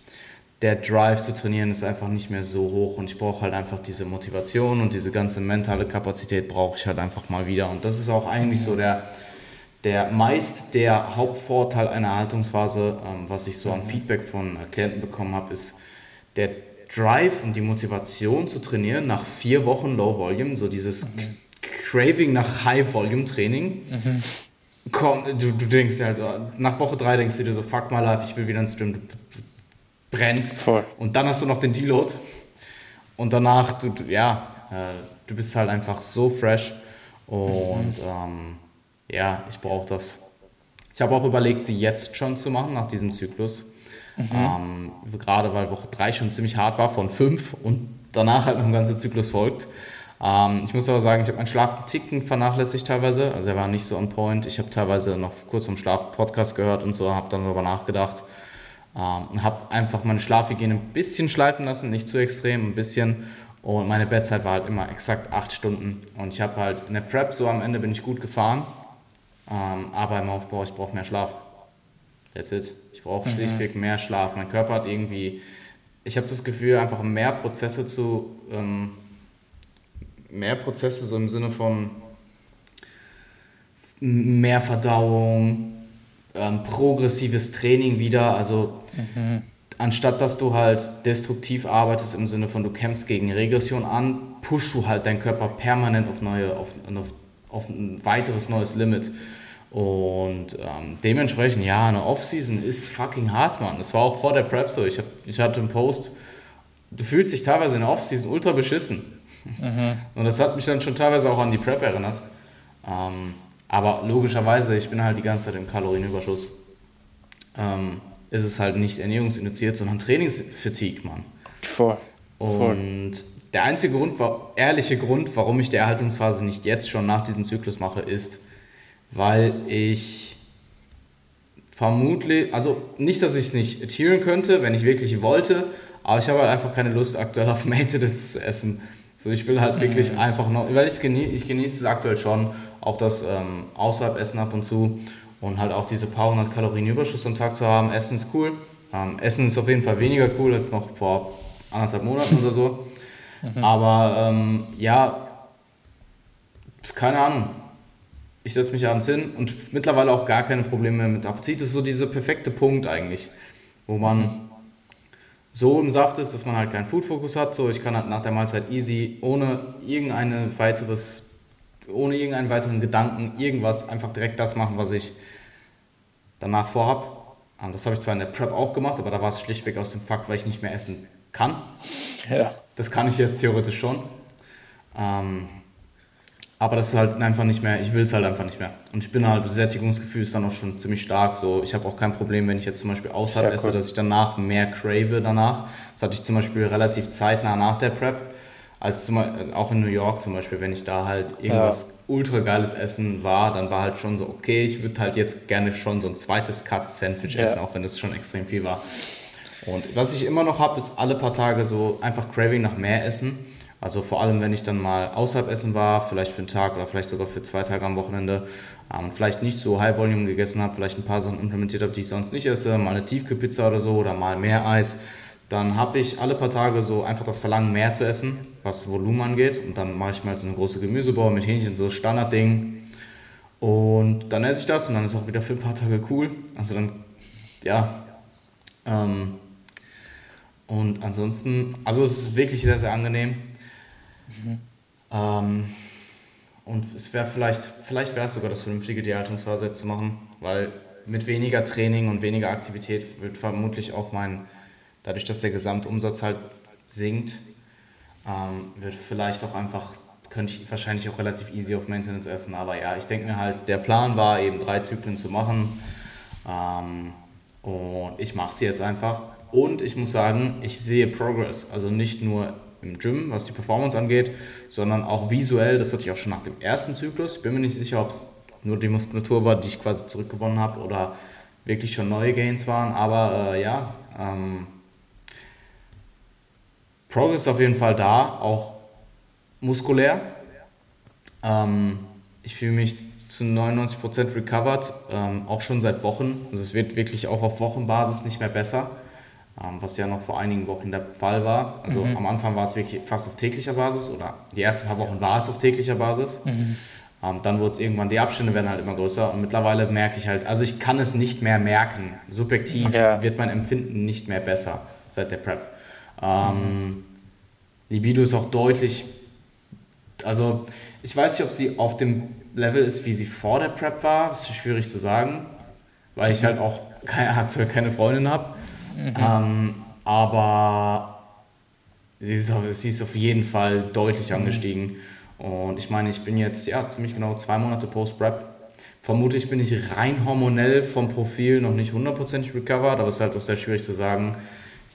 der Drive zu trainieren ist einfach nicht mehr so hoch und ich brauche halt einfach diese Motivation und diese ganze mentale Kapazität brauche ich halt einfach mal wieder und das ist auch eigentlich so der, der meist der Hauptvorteil einer Haltungsphase, ähm, was ich so an Feedback von Klienten bekommen habe, ist der Drive und die Motivation zu trainieren nach vier Wochen Low Volume, so dieses mhm. Craving nach High Volume Training. Mhm. Komm, du, du denkst halt, nach Woche drei denkst du dir so, fuck my life, ich will wieder ins Gym brennst. Voll. Und dann hast du noch den Deload. Und danach, du, du ja, äh, du bist halt einfach so fresh. Und mhm. ähm, ja, ich brauche das. Ich habe auch überlegt, sie jetzt schon zu machen, nach diesem Zyklus. Mhm. Ähm, gerade weil Woche 3 schon ziemlich hart war, von 5 und danach halt noch ein ganzer Zyklus folgt. Ähm, ich muss aber sagen, ich habe meinen Schlaf einen Ticken vernachlässigt teilweise. Also er war nicht so on point. Ich habe teilweise noch kurz vom Schlaf Podcast gehört und so, habe dann darüber nachgedacht. Ähm, und habe einfach meine Schlafhygiene ein bisschen schleifen lassen, nicht zu extrem, ein bisschen. Und meine Bettzeit war halt immer exakt acht Stunden. Und ich habe halt in der Prep so am Ende bin ich gut gefahren. Ähm, aber im Aufbau, ich brauche mehr Schlaf. That's it. Ich brauche mhm. schlichtweg mehr Schlaf. Mein Körper hat irgendwie, ich habe das Gefühl, einfach mehr Prozesse zu, ähm, mehr Prozesse so im Sinne von mehr Verdauung, ähm, progressives Training wieder. Also mhm. anstatt dass du halt destruktiv arbeitest im Sinne von du kämpfst gegen Regression an, pushst du halt deinen Körper permanent auf neue, auf, auf, auf ein weiteres neues Limit. Und ähm, dementsprechend, ja, eine Offseason ist fucking hart, Mann. Das war auch vor der Prep so. Ich, hab, ich hatte einen Post, du fühlst dich teilweise in der Offseason ultra beschissen. Mhm. Und das hat mich dann schon teilweise auch an die Prep erinnert. Ähm, aber logischerweise, ich bin halt die ganze Zeit im Kalorienüberschuss. Ähm, ist es halt nicht ernährungsinduziert, sondern Trainingsfatigue, Mann. Voll. Und der einzige Grund, ehrliche Grund, warum ich die Erhaltungsphase nicht jetzt schon nach diesem Zyklus mache, ist, weil ich vermutlich, also nicht, dass ich es nicht adheren könnte, wenn ich wirklich wollte, aber ich habe halt einfach keine Lust aktuell auf Maintenance <laughs> zu essen. So, ich will halt mhm. wirklich einfach noch, weil ich genieße, ich genieße es aktuell schon, auch das ähm, außerhalb Essen ab und zu und halt auch diese paar hundert Kalorien Überschuss am Tag zu haben. Essen ist cool. Ähm, Essen ist auf jeden Fall weniger cool als noch vor anderthalb Monaten oder so. <laughs> Mhm. Aber ähm, ja, keine Ahnung. Ich setze mich abends hin und mittlerweile auch gar keine Probleme mehr mit Appetit. Das ist so dieser perfekte Punkt eigentlich, wo man so im Saft ist, dass man halt keinen Food-Fokus hat. So, ich kann halt nach der Mahlzeit easy, ohne irgendein weiteres ohne irgendeinen weiteren Gedanken, irgendwas, einfach direkt das machen, was ich danach vorhab. Ähm, das habe ich zwar in der Prep auch gemacht, aber da war es schlichtweg aus dem Fakt, weil ich nicht mehr essen kann. Ja. Das kann ich jetzt theoretisch schon. Ähm, aber das ist halt einfach nicht mehr, ich will es halt einfach nicht mehr. Und ich bin halt, Sättigungsgefühl ist dann auch schon ziemlich stark. So, ich habe auch kein Problem, wenn ich jetzt zum Beispiel außerhalb esse, cool. dass ich danach mehr crave danach. Das hatte ich zum Beispiel relativ zeitnah nach der Prep als zum, auch in New York zum Beispiel, wenn ich da halt irgendwas ja. ultra geiles Essen war, dann war halt schon so, okay, ich würde halt jetzt gerne schon so ein zweites Cut-Sandwich ja. essen, auch wenn das schon extrem viel war. Und was ich immer noch habe, ist alle paar Tage so einfach Craving nach mehr Essen. Also vor allem, wenn ich dann mal außerhalb essen war, vielleicht für einen Tag oder vielleicht sogar für zwei Tage am Wochenende ähm, vielleicht nicht so High Volume gegessen habe, vielleicht ein paar Sachen implementiert habe, die ich sonst nicht esse, mal eine Tiefkühlpizza oder so oder mal mehr Eis dann habe ich alle paar Tage so einfach das Verlangen, mehr zu essen, was Volumen angeht. Und dann mache ich mal so eine große Gemüsebauer mit Hähnchen, so Standardding. Und dann esse ich das und dann ist auch wieder für ein paar Tage cool. Also dann, ja. Ähm, und ansonsten, also es ist wirklich sehr, sehr angenehm. Mhm. Ähm, und es wäre vielleicht, vielleicht wäre es sogar das vernünftige, die Haltungsphase zu machen, weil mit weniger Training und weniger Aktivität wird vermutlich auch mein dadurch, dass der Gesamtumsatz halt sinkt, ähm, wird vielleicht auch einfach, könnte ich wahrscheinlich auch relativ easy auf Maintenance essen. Aber ja, ich denke mir halt, der Plan war eben drei Zyklen zu machen. Ähm, und ich mache sie jetzt einfach. Und ich muss sagen, ich sehe Progress. Also nicht nur im Gym, was die Performance angeht, sondern auch visuell. Das hatte ich auch schon nach dem ersten Zyklus. Ich bin mir nicht sicher, ob es nur die Muskulatur war, die ich quasi zurückgewonnen habe oder wirklich schon neue Gains waren. Aber äh, ja, ähm, Progress ist auf jeden Fall da, auch muskulär. Ähm, ich fühle mich zu 99% recovered, ähm, auch schon seit Wochen. Also es wird wirklich auch auf Wochenbasis nicht mehr besser, was ja noch vor einigen Wochen der Fall war. Also mhm. am Anfang war es wirklich fast auf täglicher Basis oder die ersten paar Wochen war es auf täglicher Basis. Mhm. Ähm, dann wurde es irgendwann, die Abstände werden halt immer größer und mittlerweile merke ich halt, also ich kann es nicht mehr merken. Subjektiv ja. wird mein Empfinden nicht mehr besser seit der Prep. Ähm, Libido ist auch deutlich, also ich weiß nicht, ob sie auf dem Level ist, wie sie vor der Prep war. Das ist schwierig zu sagen, weil ich halt auch keine, <laughs> aktuell keine Freundin habe. Mhm. Ähm, aber sie ist, auf, sie ist auf jeden Fall deutlich mhm. angestiegen. Und ich meine, ich bin jetzt ja ziemlich genau zwei Monate post-Prep. Vermutlich bin ich rein hormonell vom Profil noch nicht hundertprozentig recovered, aber es ist halt auch sehr schwierig zu sagen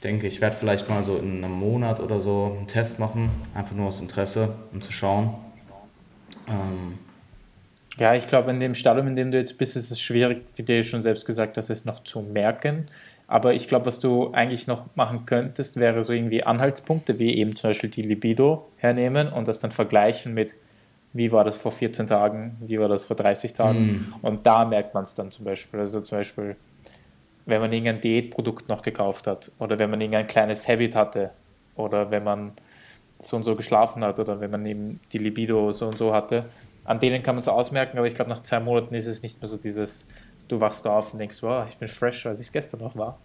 denke, ich werde vielleicht mal so in einem Monat oder so einen Test machen, einfach nur aus Interesse, um zu schauen. Ähm, ja, ich glaube, in dem Stadium, in dem du jetzt bist, ist es schwierig, wie du schon selbst gesagt hast, es noch zu merken. Aber ich glaube, was du eigentlich noch machen könntest, wäre so irgendwie Anhaltspunkte, wie eben zum Beispiel die Libido hernehmen und das dann vergleichen mit, wie war das vor 14 Tagen, wie war das vor 30 Tagen. Mm. Und da merkt man es dann zum Beispiel. Also zum Beispiel, wenn man irgendein Diätprodukt noch gekauft hat oder wenn man irgendein kleines Habit hatte oder wenn man so und so geschlafen hat oder wenn man eben die Libido so und so hatte. An denen kann man es ausmerken, aber ich glaube, nach zwei Monaten ist es nicht mehr so dieses, du wachst auf und denkst, wow, ich bin fresher, als ich es gestern noch war.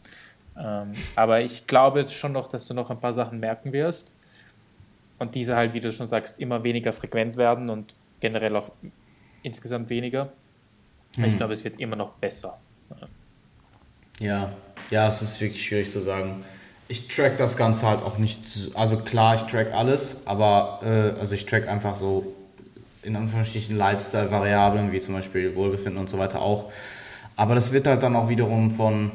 Ähm, aber ich glaube jetzt schon noch, dass du noch ein paar Sachen merken wirst und diese halt, wie du schon sagst, immer weniger frequent werden und generell auch insgesamt weniger. Hm. Ich glaube, es wird immer noch besser. Ja, ja, es ist wirklich schwierig zu sagen ich track das Ganze halt auch nicht, also klar, ich track alles, aber äh, also ich track einfach so in Anführungsstrichen Lifestyle-Variablen, wie zum Beispiel Wohlbefinden und so weiter auch. Aber das wird halt dann auch wiederum von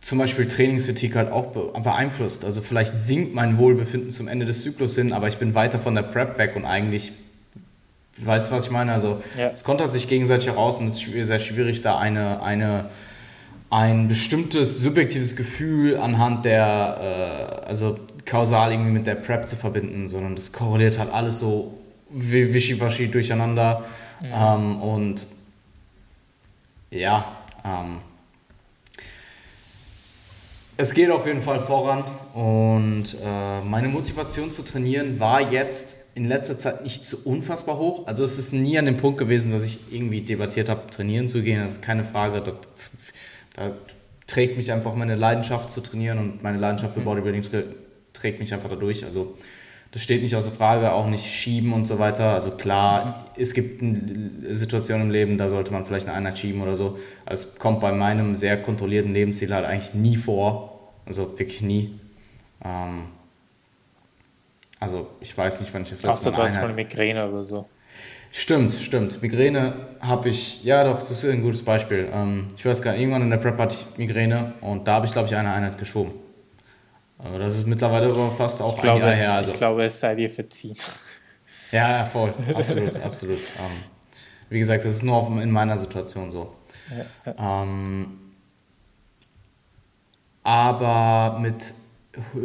zum Beispiel Trainingsfatigue halt auch beeinflusst. Also vielleicht sinkt mein Wohlbefinden zum Ende des Zyklus hin, aber ich bin weiter von der Prep weg und eigentlich, weißt du, was ich meine? Also ja. es kontert sich gegenseitig heraus und es ist sehr schwierig, da eine, eine ein bestimmtes subjektives Gefühl anhand der, äh, also kausal irgendwie mit der Prep zu verbinden, sondern das korreliert halt alles so wischiwaschi durcheinander. Ja. Ähm, und ja, ähm, es geht auf jeden Fall voran und äh, meine Motivation zu trainieren war jetzt in letzter Zeit nicht so unfassbar hoch. Also es ist nie an dem Punkt gewesen, dass ich irgendwie debattiert habe, trainieren zu gehen. Das ist keine Frage. Das da trägt mich einfach meine Leidenschaft zu trainieren und meine Leidenschaft für mhm. Bodybuilding trägt mich einfach dadurch. Also das steht nicht außer Frage, auch nicht schieben und so weiter. Also klar, mhm. es gibt Situationen im Leben, da sollte man vielleicht eine Einheit schieben oder so. Also es kommt bei meinem sehr kontrollierten Lebensstil halt eigentlich nie vor. Also wirklich nie. Ähm, also ich weiß nicht, wann ich das letzte Mal... Hast du das von Migräne oder so? Stimmt, stimmt. Migräne habe ich, ja doch, das ist ein gutes Beispiel. Ähm, ich weiß gar nicht, irgendwann in der Prep hatte ich Migräne und da habe ich, glaube ich, eine Einheit geschoben. Aber das ist mittlerweile fast auch ich ein Jahr her. Also. Ich glaube, es sei dir verziehen. <laughs> Ja, ja voll. Absolut, <laughs> absolut. Ähm, wie gesagt, das ist nur in meiner Situation so. Ja. Ähm, aber mit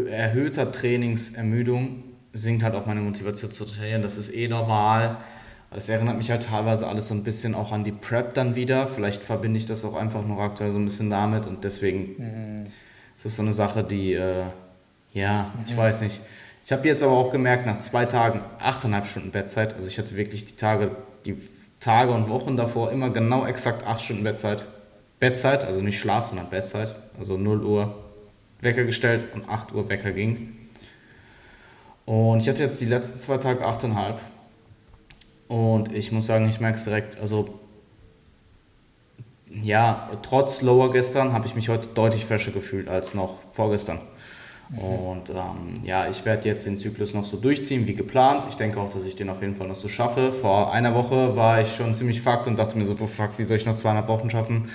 erhöhter Trainingsermüdung sinkt halt auch meine Motivation zu trainieren. Das ist eh normal das erinnert mich halt teilweise alles so ein bisschen auch an die Prep dann wieder. Vielleicht verbinde ich das auch einfach nur aktuell so ein bisschen damit und deswegen mhm. ist das so eine Sache, die, äh, ja, ich weiß nicht. Ich habe jetzt aber auch gemerkt, nach zwei Tagen, achteinhalb Stunden Bettzeit, also ich hatte wirklich die Tage, die Tage und Wochen davor immer genau exakt acht Stunden Bettzeit. Bettzeit, also nicht Schlaf, sondern Bettzeit. Also 0 Uhr Wecker gestellt und 8 Uhr Wecker ging. Und ich hatte jetzt die letzten zwei Tage achteinhalb und ich muss sagen, ich merke es direkt. Also, ja, trotz Lower gestern habe ich mich heute deutlich fresher gefühlt als noch vorgestern. Mhm. Und ähm, ja, ich werde jetzt den Zyklus noch so durchziehen wie geplant. Ich denke auch, dass ich den auf jeden Fall noch so schaffe. Vor einer Woche war ich schon ziemlich fucked und dachte mir so, fuck, wie soll ich noch zweieinhalb Wochen schaffen?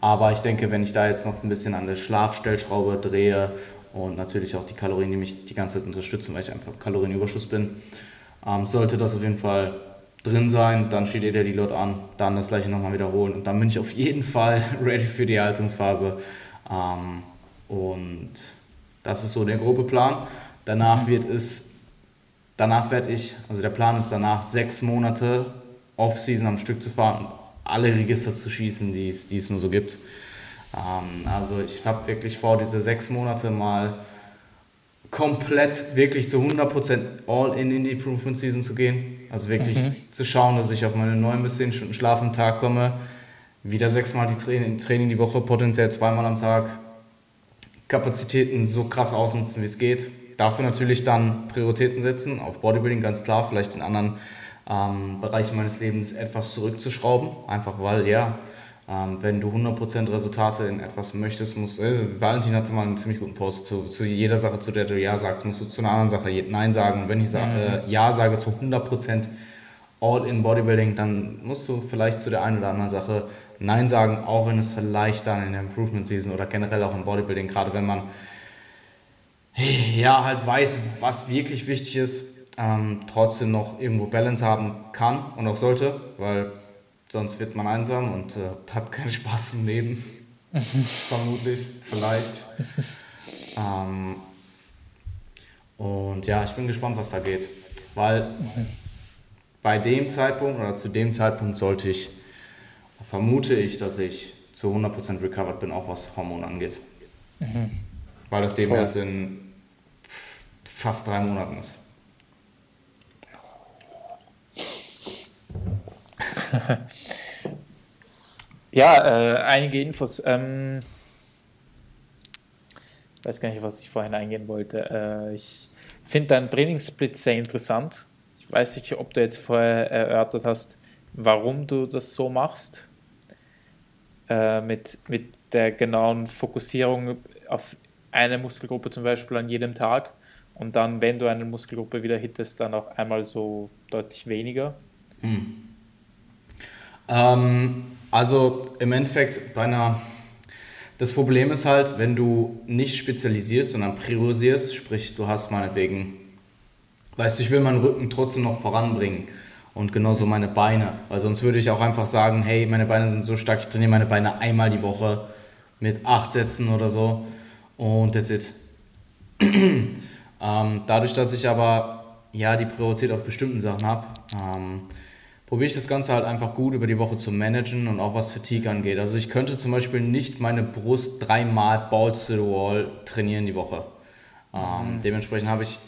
Aber ich denke, wenn ich da jetzt noch ein bisschen an der Schlafstellschraube drehe und natürlich auch die Kalorien, die mich die ganze Zeit unterstützen, weil ich einfach Kalorienüberschuss bin, ähm, sollte das auf jeden Fall drin sein, dann steht ihr der Deload an, dann das gleiche nochmal wiederholen und dann bin ich auf jeden Fall <laughs> ready für die Haltungsphase. Ähm, und das ist so der grobe Plan. Danach wird es, danach werde ich, also der Plan ist danach sechs Monate Off-Season am Stück zu fahren und alle Register zu schießen, die es, die es nur so gibt. Ähm, also ich habe wirklich vor, diese sechs Monate mal komplett wirklich zu 100% all in in die Improvement Season zu gehen. Also wirklich mhm. zu schauen, dass ich auf meine 9 bis 10 Stunden Schlaf am Tag komme. Wieder sechsmal die Training, Training die Woche, potenziell zweimal am Tag. Kapazitäten so krass ausnutzen, wie es geht. Dafür natürlich dann Prioritäten setzen, auf Bodybuilding ganz klar, vielleicht in anderen ähm, Bereichen meines Lebens etwas zurückzuschrauben. Einfach weil, ja, ähm, wenn du 100% Resultate in etwas möchtest, musst also Valentin hatte mal einen ziemlich guten Post zu, zu jeder Sache, zu der du Ja sagst, musst du zu einer anderen Sache Nein sagen. Und wenn ich sage, mhm. äh, Ja sage zu 100% All in Bodybuilding, dann musst du vielleicht zu der einen oder anderen Sache Nein sagen, auch wenn es vielleicht dann in der Improvement Season oder generell auch im Bodybuilding, gerade wenn man ja halt weiß, was wirklich wichtig ist, ähm, trotzdem noch irgendwo Balance haben kann und auch sollte, weil sonst wird man einsam und äh, hat keinen Spaß im Leben. <laughs> Vermutlich, vielleicht. ähm, und ja, ich bin gespannt, was da geht. Weil mhm. bei dem Zeitpunkt oder zu dem Zeitpunkt sollte ich, vermute ich, dass ich zu 100% recovered bin, auch was Hormone angeht. Mhm. Weil das eben Voll. erst in fast drei Monaten ist. <laughs> ja, äh, einige Infos. Ähm, ich weiß gar nicht, was ich vorhin eingehen wollte. Äh, ich finde deinen Trainingssplit sehr interessant. Ich weiß nicht, ob du jetzt vorher erörtert hast, warum du das so machst. Äh, mit, mit der genauen Fokussierung auf eine Muskelgruppe zum Beispiel an jedem Tag und dann, wenn du eine Muskelgruppe wieder hittest, dann auch einmal so deutlich weniger. Hm. Ähm, also im Endeffekt bei einer das Problem ist halt, wenn du nicht spezialisierst, sondern priorisierst, sprich, du hast meinetwegen, weißt du, ich will meinen Rücken trotzdem noch voranbringen und genauso meine Beine, weil sonst würde ich auch einfach sagen, hey, meine Beine sind so stark, ich trainiere meine Beine einmal die Woche mit acht Sätzen oder so und that's it. <clears throat> ähm, dadurch, dass ich aber ja die Priorität auf bestimmten Sachen habe, ähm, probiere ich das Ganze halt einfach gut über die Woche zu managen und auch was Fatigue angeht. Also ich könnte zum Beispiel nicht meine Brust dreimal Balls to the Wall trainieren die Woche. Ähm, mhm. Dementsprechend habe ich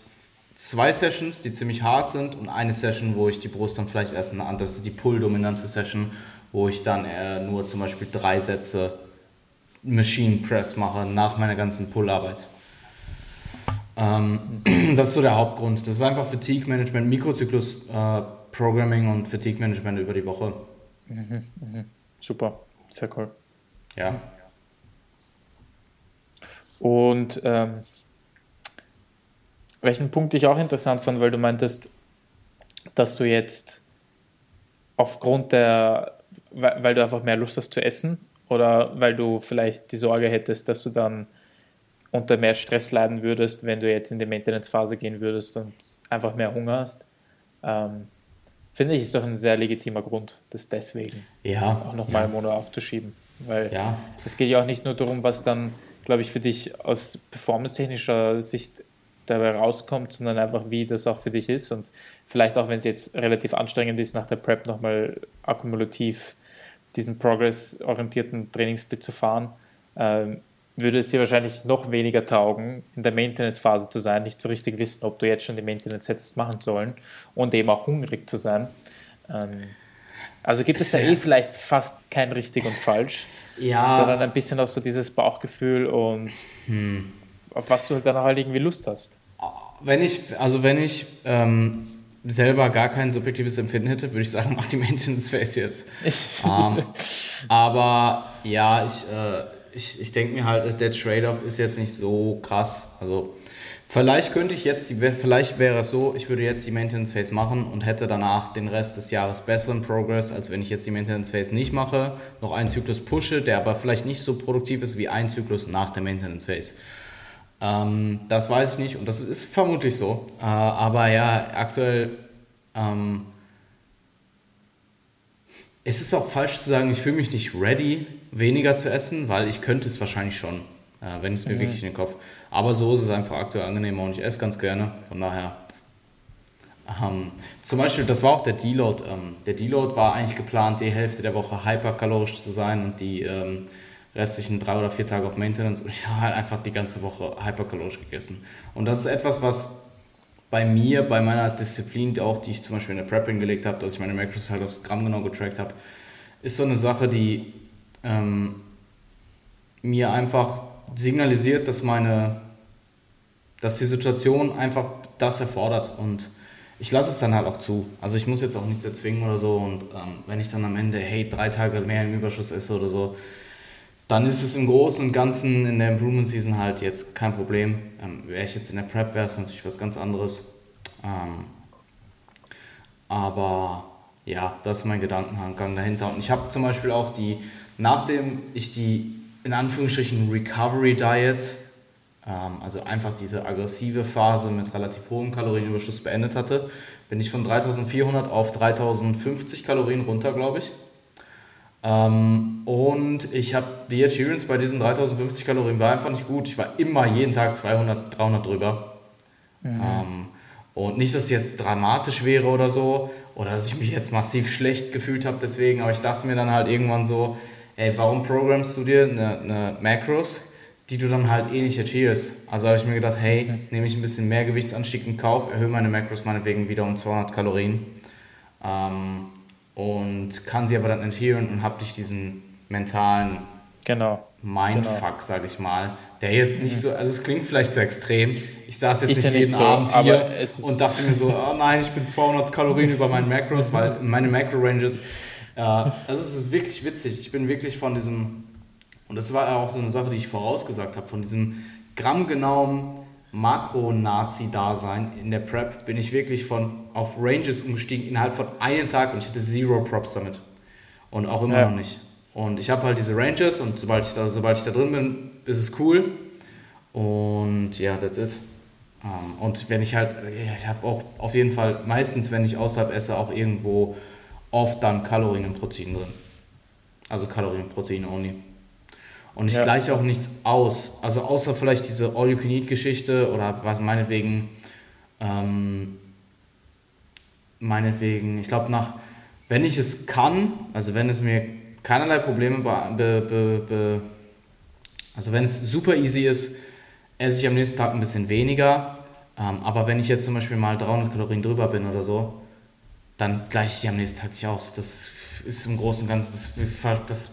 zwei Sessions, die ziemlich hart sind und eine Session, wo ich die Brust dann vielleicht erst eine das ist die Pull-dominante Session, wo ich dann äh, nur zum Beispiel drei Sätze Machine Press mache nach meiner ganzen Pull-Arbeit. Ähm, <clears throat> das ist so der Hauptgrund. Das ist einfach Fatigue Management, Mikrozyklus äh, Programming und Fatigue Management über die Woche. Mhm, mh. Super, sehr cool. Ja. Und ähm, welchen Punkt ich auch interessant fand, weil du meintest, dass du jetzt aufgrund der, weil du einfach mehr Lust hast zu essen oder weil du vielleicht die Sorge hättest, dass du dann unter mehr Stress leiden würdest, wenn du jetzt in die Maintenance-Phase gehen würdest und einfach mehr Hunger hast. Ähm, finde ich, ist doch ein sehr legitimer Grund, das deswegen ja, auch nochmal ja. Mono aufzuschieben. Weil ja. es geht ja auch nicht nur darum, was dann, glaube ich, für dich aus performance-technischer Sicht dabei rauskommt, sondern einfach, wie das auch für dich ist. Und vielleicht auch, wenn es jetzt relativ anstrengend ist, nach der Prep nochmal akkumulativ diesen progress-orientierten Trainingssplit zu fahren, ähm, würde es dir wahrscheinlich noch weniger taugen, in der Maintenance-Phase zu sein, nicht so richtig wissen, ob du jetzt schon die Maintenance hättest machen sollen und eben auch hungrig zu sein. Ähm, also gibt es, ja eh vielleicht fast kein richtig und falsch, ja. sondern ein bisschen auch so dieses Bauchgefühl und hm. Auf was du halt dann halt irgendwie Lust hast. Wenn ich, also wenn ich ähm, selber gar kein subjektives Empfinden hätte, würde ich sagen, <laughs> mach die Maintenance Phase jetzt. <laughs> ähm, aber ja, ich, äh, ich, ich denke mir halt, der Trade-off ist jetzt nicht so krass. Also vielleicht könnte ich jetzt, vielleicht wäre es so, ich würde jetzt die Maintenance Phase machen und hätte danach den Rest des Jahres besseren Progress, als wenn ich jetzt die Maintenance Phase nicht mache, noch einen Zyklus pushe, der aber vielleicht nicht so produktiv ist wie ein Zyklus nach der Maintenance Phase. Ähm, das weiß ich nicht und das ist vermutlich so. Äh, aber ja, aktuell ähm, es ist auch falsch zu sagen, ich fühle mich nicht ready, weniger zu essen, weil ich könnte es wahrscheinlich schon, äh, wenn es mir mhm. wirklich in den Kopf. Aber so ist es einfach aktuell angenehmer und ich esse ganz gerne. Von daher. Ähm, zum Beispiel, das war auch der Deload. Ähm, der Deload war eigentlich geplant, die Hälfte der Woche hyperkalorisch zu sein und die ähm, restlichen drei oder vier Tage auf Maintenance. Und ich habe halt einfach die ganze Woche hyperkalorisch gegessen. Und das ist etwas, was bei mir, bei meiner Disziplin, auch die ich zum Beispiel in der Prepping gelegt habe, dass ich meine Macros halt aufs Gramm genau getrackt habe, ist so eine Sache, die ähm, mir einfach signalisiert, dass meine, dass die Situation einfach das erfordert und ich lasse es dann halt auch zu. Also ich muss jetzt auch nichts erzwingen oder so und ähm, wenn ich dann am Ende, hey, drei Tage mehr im Überschuss esse oder so, dann ist es im Großen und Ganzen in der Improvement Season halt jetzt kein Problem. Ähm, wäre ich jetzt in der Prep, wäre es natürlich was ganz anderes. Ähm, aber ja, das ist mein Gedankengang dahinter. Und ich habe zum Beispiel auch die, nachdem ich die in Anführungsstrichen Recovery Diet, ähm, also einfach diese aggressive Phase mit relativ hohem Kalorienüberschuss beendet hatte, bin ich von 3400 auf 3050 Kalorien runter, glaube ich. Ähm, und ich habe die Adherence bei diesen 3050 Kalorien war einfach nicht gut. Ich war immer jeden Tag 200, 300 drüber. Mhm. Ähm, und nicht, dass es jetzt dramatisch wäre oder so, oder dass ich mich jetzt massiv schlecht gefühlt habe deswegen, aber ich dachte mir dann halt irgendwann so, ey, warum programmst du dir eine, eine Macros, die du dann halt eh nicht achievest? Also habe ich mir gedacht, hey, mhm. nehme ich ein bisschen mehr Gewichtsanstieg in Kauf, erhöhe meine Macros meinetwegen wieder um 200 Kalorien ähm, und kann sie aber dann adheren und habe dich diesen mentalen genau. Mindfuck, genau. sag ich mal, der jetzt nicht mhm. so, also es klingt vielleicht zu extrem. Ich saß jetzt ist nicht ja jeden nicht so, Abend hier und dachte mir so, oh nein, ich bin 200 Kalorien über meinen Macros, weil <laughs> meine Macro-Ranges, äh, also es ist wirklich witzig. Ich bin wirklich von diesem, und das war ja auch so eine Sache, die ich vorausgesagt habe, von diesem grammgenauen Makro-Nazi-Dasein in der Prep bin ich wirklich von auf Ranges umgestiegen innerhalb von einem Tag und ich hatte zero Props damit. Und auch immer ja. noch nicht. Und ich habe halt diese Ranges und sobald ich, da, sobald ich da drin bin, ist es cool. Und ja, that's it. Um, ähm, und wenn ich halt, ja, ich habe auch auf jeden Fall meistens, wenn ich außerhalb esse, auch irgendwo oft dann Kalorien und Protein drin. Also Kalorien und Protein only. Und ich ja. gleiche auch nichts aus. Also außer vielleicht diese All-You-Can-Eat-Geschichte oder was meinetwegen, ähm, meinetwegen, ich glaube nach, wenn ich es kann, also wenn es mir keinerlei Probleme be, be, be, also wenn es super easy ist, esse ich am nächsten Tag ein bisschen weniger. Ähm, aber wenn ich jetzt zum Beispiel mal 300 Kalorien drüber bin oder so, dann gleiche ich die am nächsten Tag nicht aus. Das ist im Großen und Ganzen, das, das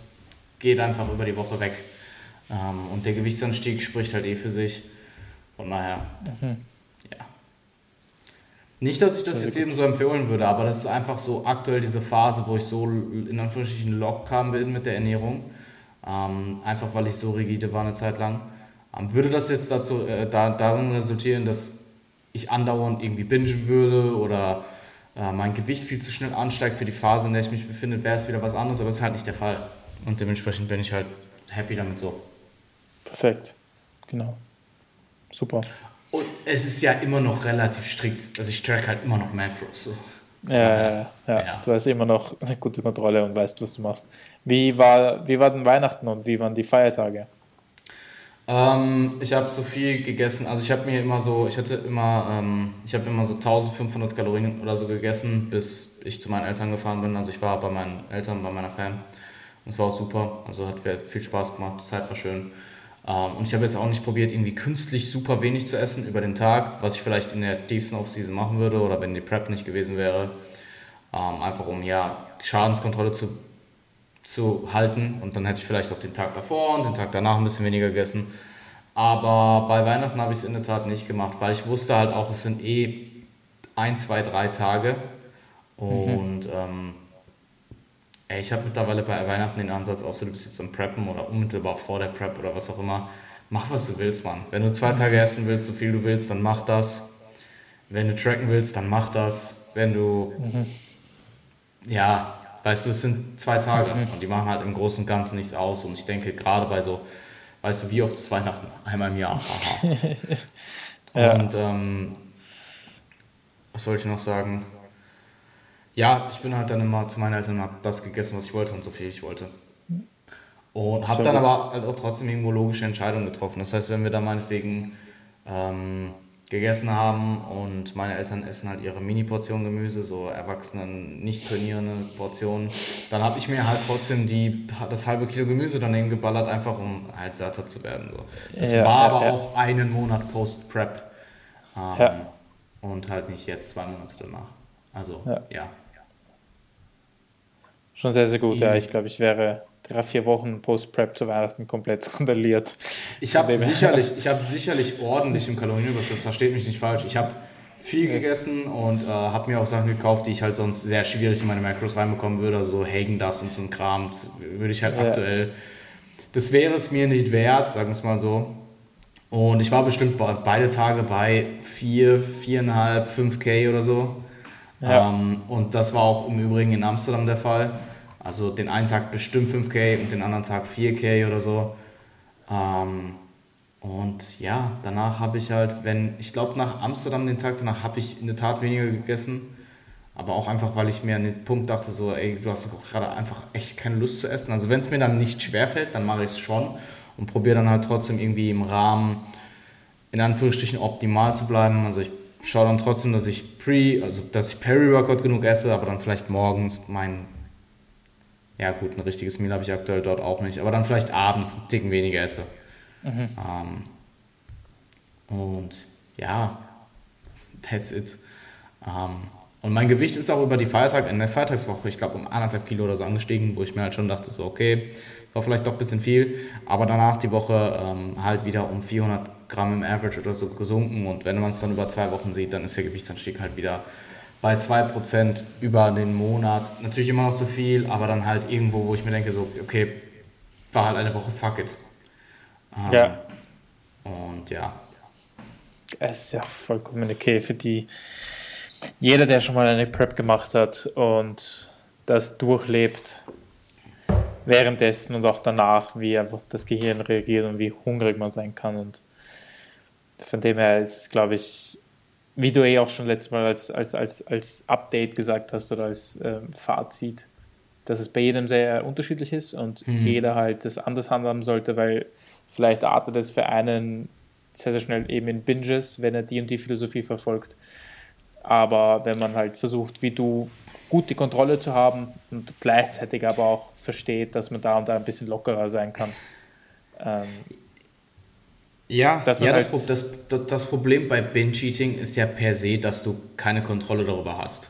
geht einfach über die Woche weg. Ähm, und der Gewichtsanstieg spricht halt eh für sich. Von daher, mhm. ja. Nicht, dass ich das jetzt jedem so empfehlen würde, aber das ist einfach so aktuell diese Phase, wo ich so in Anführungsstrichen locker bin mit der Ernährung. Ähm, einfach weil ich so rigide war eine Zeit lang. Ähm, würde das jetzt dazu, äh, da, darin resultieren, dass ich andauernd irgendwie bingen würde oder äh, mein Gewicht viel zu schnell ansteigt für die Phase, in der ich mich befinde, wäre es wieder was anderes, aber das ist halt nicht der Fall. Und dementsprechend bin ich halt happy damit so. Perfekt, genau. Super. Und es ist ja immer noch relativ strikt. Also ich track halt immer noch Macros. So. Ja, ja, ja, ja, du hast immer noch eine gute Kontrolle und weißt, was du machst. Wie war, wie war denn Weihnachten und wie waren die Feiertage? Ähm, ich habe so viel gegessen. Also ich habe mir immer so, ich hatte immer, ähm, ich habe immer so 1500 Kalorien oder so gegessen, bis ich zu meinen Eltern gefahren bin. Also ich war bei meinen Eltern, bei meiner Fan. Und es war auch super. Also hat viel Spaß gemacht. Die Zeit war schön. Ähm, und ich habe jetzt auch nicht probiert, irgendwie künstlich super wenig zu essen über den Tag, was ich vielleicht in der tiefsten Off-Season machen würde oder wenn die Prep nicht gewesen wäre. Ähm, einfach um ja die Schadenskontrolle zu, zu halten. Und dann hätte ich vielleicht auch den Tag davor und den Tag danach ein bisschen weniger gegessen. Aber bei Weihnachten habe ich es in der Tat nicht gemacht, weil ich wusste halt auch, es sind eh ein, zwei, drei Tage. Mhm. Und mhm. ähm, Ey, ich habe mittlerweile bei Weihnachten den Ansatz, außer du bist jetzt am Preppen oder unmittelbar vor der Prep oder was auch immer, mach was du willst, Mann. Wenn du zwei Tage essen willst, so viel du willst, dann mach das. Wenn du tracken willst, dann mach das. Wenn du, mhm. ja, weißt du, es sind zwei Tage mhm. und die machen halt im Großen und Ganzen nichts aus. Und ich denke, gerade bei so, weißt du, wie oft ist Weihnachten? Einmal im Jahr. <laughs> ja. Und ähm, was soll ich noch sagen? Ja, ich bin halt dann immer zu meinen Eltern und habe das gegessen, was ich wollte und so viel ich wollte. Und habe dann gut. aber halt auch trotzdem irgendwo logische Entscheidungen getroffen. Das heißt, wenn wir da meinetwegen ähm, gegessen haben und meine Eltern essen halt ihre Mini-Portion Gemüse, so erwachsenen, nicht trainierende Portionen, dann habe ich mir halt trotzdem die, das halbe Kilo Gemüse daneben geballert, einfach um halt satter zu werden. So. Das ja, war ja, aber ja. auch einen Monat Post-Prep ähm, und halt nicht jetzt zwei Monate danach. Also ja. Schon sehr, sehr gut, Easy. ja. Ich glaube, ich wäre drei, vier Wochen Post-Prep zu Weihnachten komplett <laughs> randaliert. Ich habe sicherlich, hab sicherlich ordentlich im Kalorienüberschuss, versteht mich nicht falsch. Ich habe viel gegessen und äh, habe mir auch Sachen gekauft, die ich halt sonst sehr schwierig in meine Macros reinbekommen würde. Also so Hagen das und so ein Kram. Das würde ich halt ja. aktuell. Das wäre es mir nicht wert, sagen wir es mal so. Und ich war bestimmt beide Tage bei 4, 4,5, 5K oder so. Ja. Ähm, und das war auch im Übrigen in Amsterdam der Fall. Also den einen Tag bestimmt 5K und den anderen Tag 4K oder so. Ähm, und ja, danach habe ich halt, wenn, ich glaube nach Amsterdam den Tag danach habe ich in der Tat weniger gegessen. Aber auch einfach, weil ich mir an den Punkt dachte, so, ey, du hast gerade einfach echt keine Lust zu essen. Also wenn es mir dann nicht schwerfällt, dann mache ich es schon und probiere dann halt trotzdem irgendwie im Rahmen, in Anführungsstrichen, optimal zu bleiben. Also ich schaue dann trotzdem, dass ich Pre, also dass ich Peri-Workout genug esse, aber dann vielleicht morgens mein, ja gut, ein richtiges Meal habe ich aktuell dort auch nicht, aber dann vielleicht abends einen Ticken weniger esse. Mhm. Ähm, und ja, that's it. Ähm, und mein Gewicht ist auch über die Feiertage, in der Feiertagswoche, ich glaube, um anderthalb Kilo oder so angestiegen, wo ich mir halt schon dachte, so, okay, war vielleicht doch ein bisschen viel. Aber danach die Woche ähm, halt wieder um 400 Gramm im Average oder so gesunken. Und wenn man es dann über zwei Wochen sieht, dann ist der Gewichtsanstieg halt wieder bei 2% über den Monat. Natürlich immer noch zu viel, aber dann halt irgendwo, wo ich mir denke, so, okay, war halt eine Woche, fuck it. Ähm, ja. Und ja. Es ist ja vollkommen okay für die jeder, der schon mal eine Prep gemacht hat und das durchlebt, währenddessen und auch danach, wie einfach das Gehirn reagiert und wie hungrig man sein kann. Und von dem her ist es, glaube ich, wie du eh auch schon letztes Mal als, als, als, als Update gesagt hast oder als ähm, Fazit, dass es bei jedem sehr unterschiedlich ist und mhm. jeder halt das anders handhaben sollte, weil vielleicht artet es für einen sehr, sehr schnell eben in Binges, wenn er die und die Philosophie verfolgt. Aber wenn man halt versucht, wie du gut die Kontrolle zu haben und gleichzeitig aber auch versteht, dass man da und da ein bisschen lockerer sein kann. Ähm, ja, ja halt das, das, das, Problem bei Binge-Eating ist ja per se, dass du keine Kontrolle darüber hast.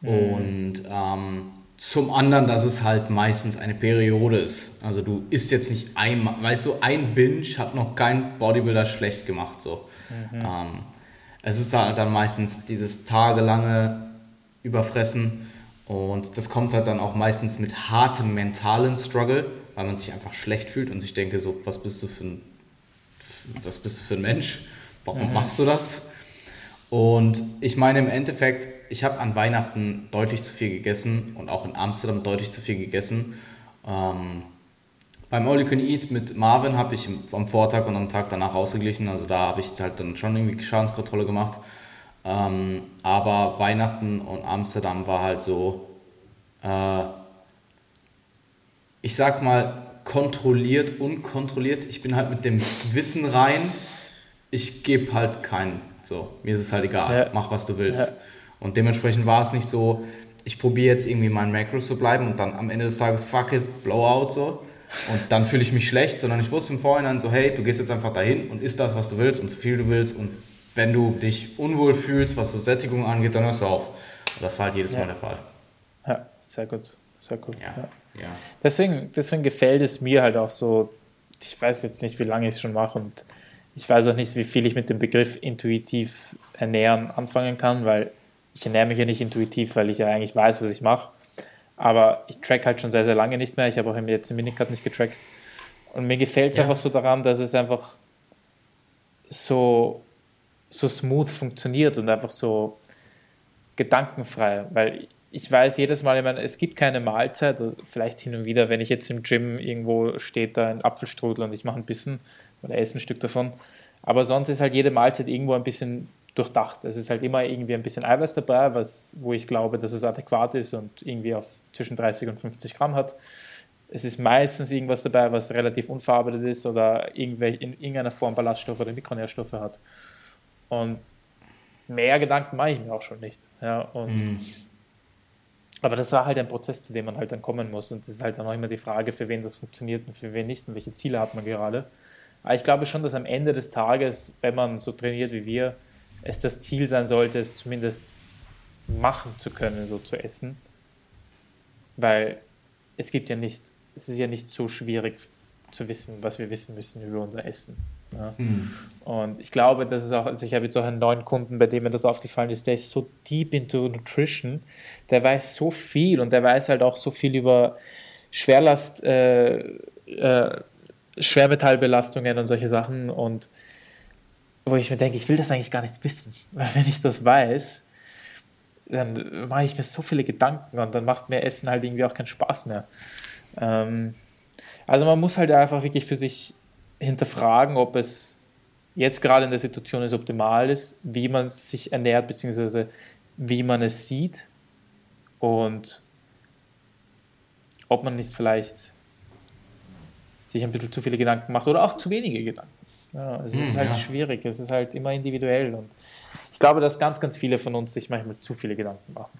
Mhm. Und ähm, zum anderen, dass es halt meistens eine Periode ist. Also du isst jetzt nicht einmal, weißt du, ein Binge hat noch kein Bodybuilder schlecht gemacht. So. Mhm. Ähm, es ist halt dann meistens dieses tagelange Überfressen und das kommt halt dann auch meistens mit hartem mentalen Struggle, weil man sich einfach schlecht fühlt und sich denke so, was bist du für ein, was bist du für ein Mensch? Warum mhm. machst du das? Und ich meine im Endeffekt, ich habe an Weihnachten deutlich zu viel gegessen und auch in Amsterdam deutlich zu viel gegessen. Ähm, beim All You Can Eat mit Marvin habe ich am Vortag und am Tag danach ausgeglichen. Also da habe ich halt dann schon irgendwie Schadenskontrolle gemacht. Ähm, aber Weihnachten und Amsterdam war halt so, äh, ich sag mal, kontrolliert, unkontrolliert. Ich bin halt mit dem Wissen rein, ich gebe halt keinen. So, mir ist es halt egal, ja. mach was du willst. Ja. Und dementsprechend war es nicht so, ich probiere jetzt irgendwie meinen Macros zu bleiben und dann am Ende des Tages, fuck it, Blowout so und dann fühle ich mich schlecht, sondern ich wusste im Vorhinein so, hey, du gehst jetzt einfach dahin und isst das, was du willst und so viel du willst und wenn du dich unwohl fühlst, was so Sättigung angeht, dann hörst du auf. Und das war halt jedes ja. Mal der Fall. Ja, sehr gut. Sehr gut. Ja. Ja. Deswegen, deswegen gefällt es mir halt auch so, ich weiß jetzt nicht, wie lange ich es schon mache und ich weiß auch nicht, wie viel ich mit dem Begriff intuitiv ernähren anfangen kann, weil ich ernähre mich ja nicht intuitiv, weil ich ja eigentlich weiß, was ich mache. Aber ich track halt schon sehr, sehr lange nicht mehr. Ich habe auch jetzt im Minicard nicht getrackt. Und mir gefällt es ja. einfach so daran, dass es einfach so, so smooth funktioniert und einfach so gedankenfrei. Weil ich weiß jedes Mal, ich meine, es gibt keine Mahlzeit, vielleicht hin und wieder, wenn ich jetzt im Gym irgendwo steht, da ein Apfelstrudel und ich mache ein bisschen oder esse ein Stück davon. Aber sonst ist halt jede Mahlzeit irgendwo ein bisschen durchdacht. Es ist halt immer irgendwie ein bisschen Eiweiß dabei, was, wo ich glaube, dass es adäquat ist und irgendwie auf zwischen 30 und 50 Gramm hat. Es ist meistens irgendwas dabei, was relativ unverarbeitet ist oder in irgendeiner Form Ballaststoffe oder Mikronährstoffe hat. Und mehr Gedanken mache ich mir auch schon nicht. Ja, und mhm. Aber das war halt ein Prozess, zu dem man halt dann kommen muss. Und das ist halt dann auch immer die Frage, für wen das funktioniert und für wen nicht und welche Ziele hat man gerade. Aber ich glaube schon, dass am Ende des Tages, wenn man so trainiert wie wir, es das Ziel sein sollte, es zumindest machen zu können, so zu essen. Weil es gibt ja nicht, es ist ja nicht so schwierig zu wissen, was wir wissen müssen über unser Essen. Ja. Mhm. Und ich glaube, das ist auch, also ich habe jetzt auch einen neuen Kunden, bei dem mir das aufgefallen ist, der ist so deep into Nutrition, der weiß so viel und der weiß halt auch so viel über Schwerlast, äh, äh, Schwermetallbelastungen und solche Sachen und wo ich mir denke, ich will das eigentlich gar nicht wissen. <laughs> Weil wenn ich das weiß, dann mache ich mir so viele Gedanken und dann macht mir Essen halt irgendwie auch keinen Spaß mehr. Ähm, also man muss halt einfach wirklich für sich hinterfragen, ob es jetzt gerade in der Situation ist optimal ist, wie man sich ernährt, beziehungsweise wie man es sieht und ob man nicht vielleicht sich ein bisschen zu viele Gedanken macht oder auch zu wenige Gedanken. Ja, es ist hm, halt ja. schwierig, es ist halt immer individuell und ich glaube, dass ganz, ganz viele von uns sich manchmal zu viele Gedanken machen.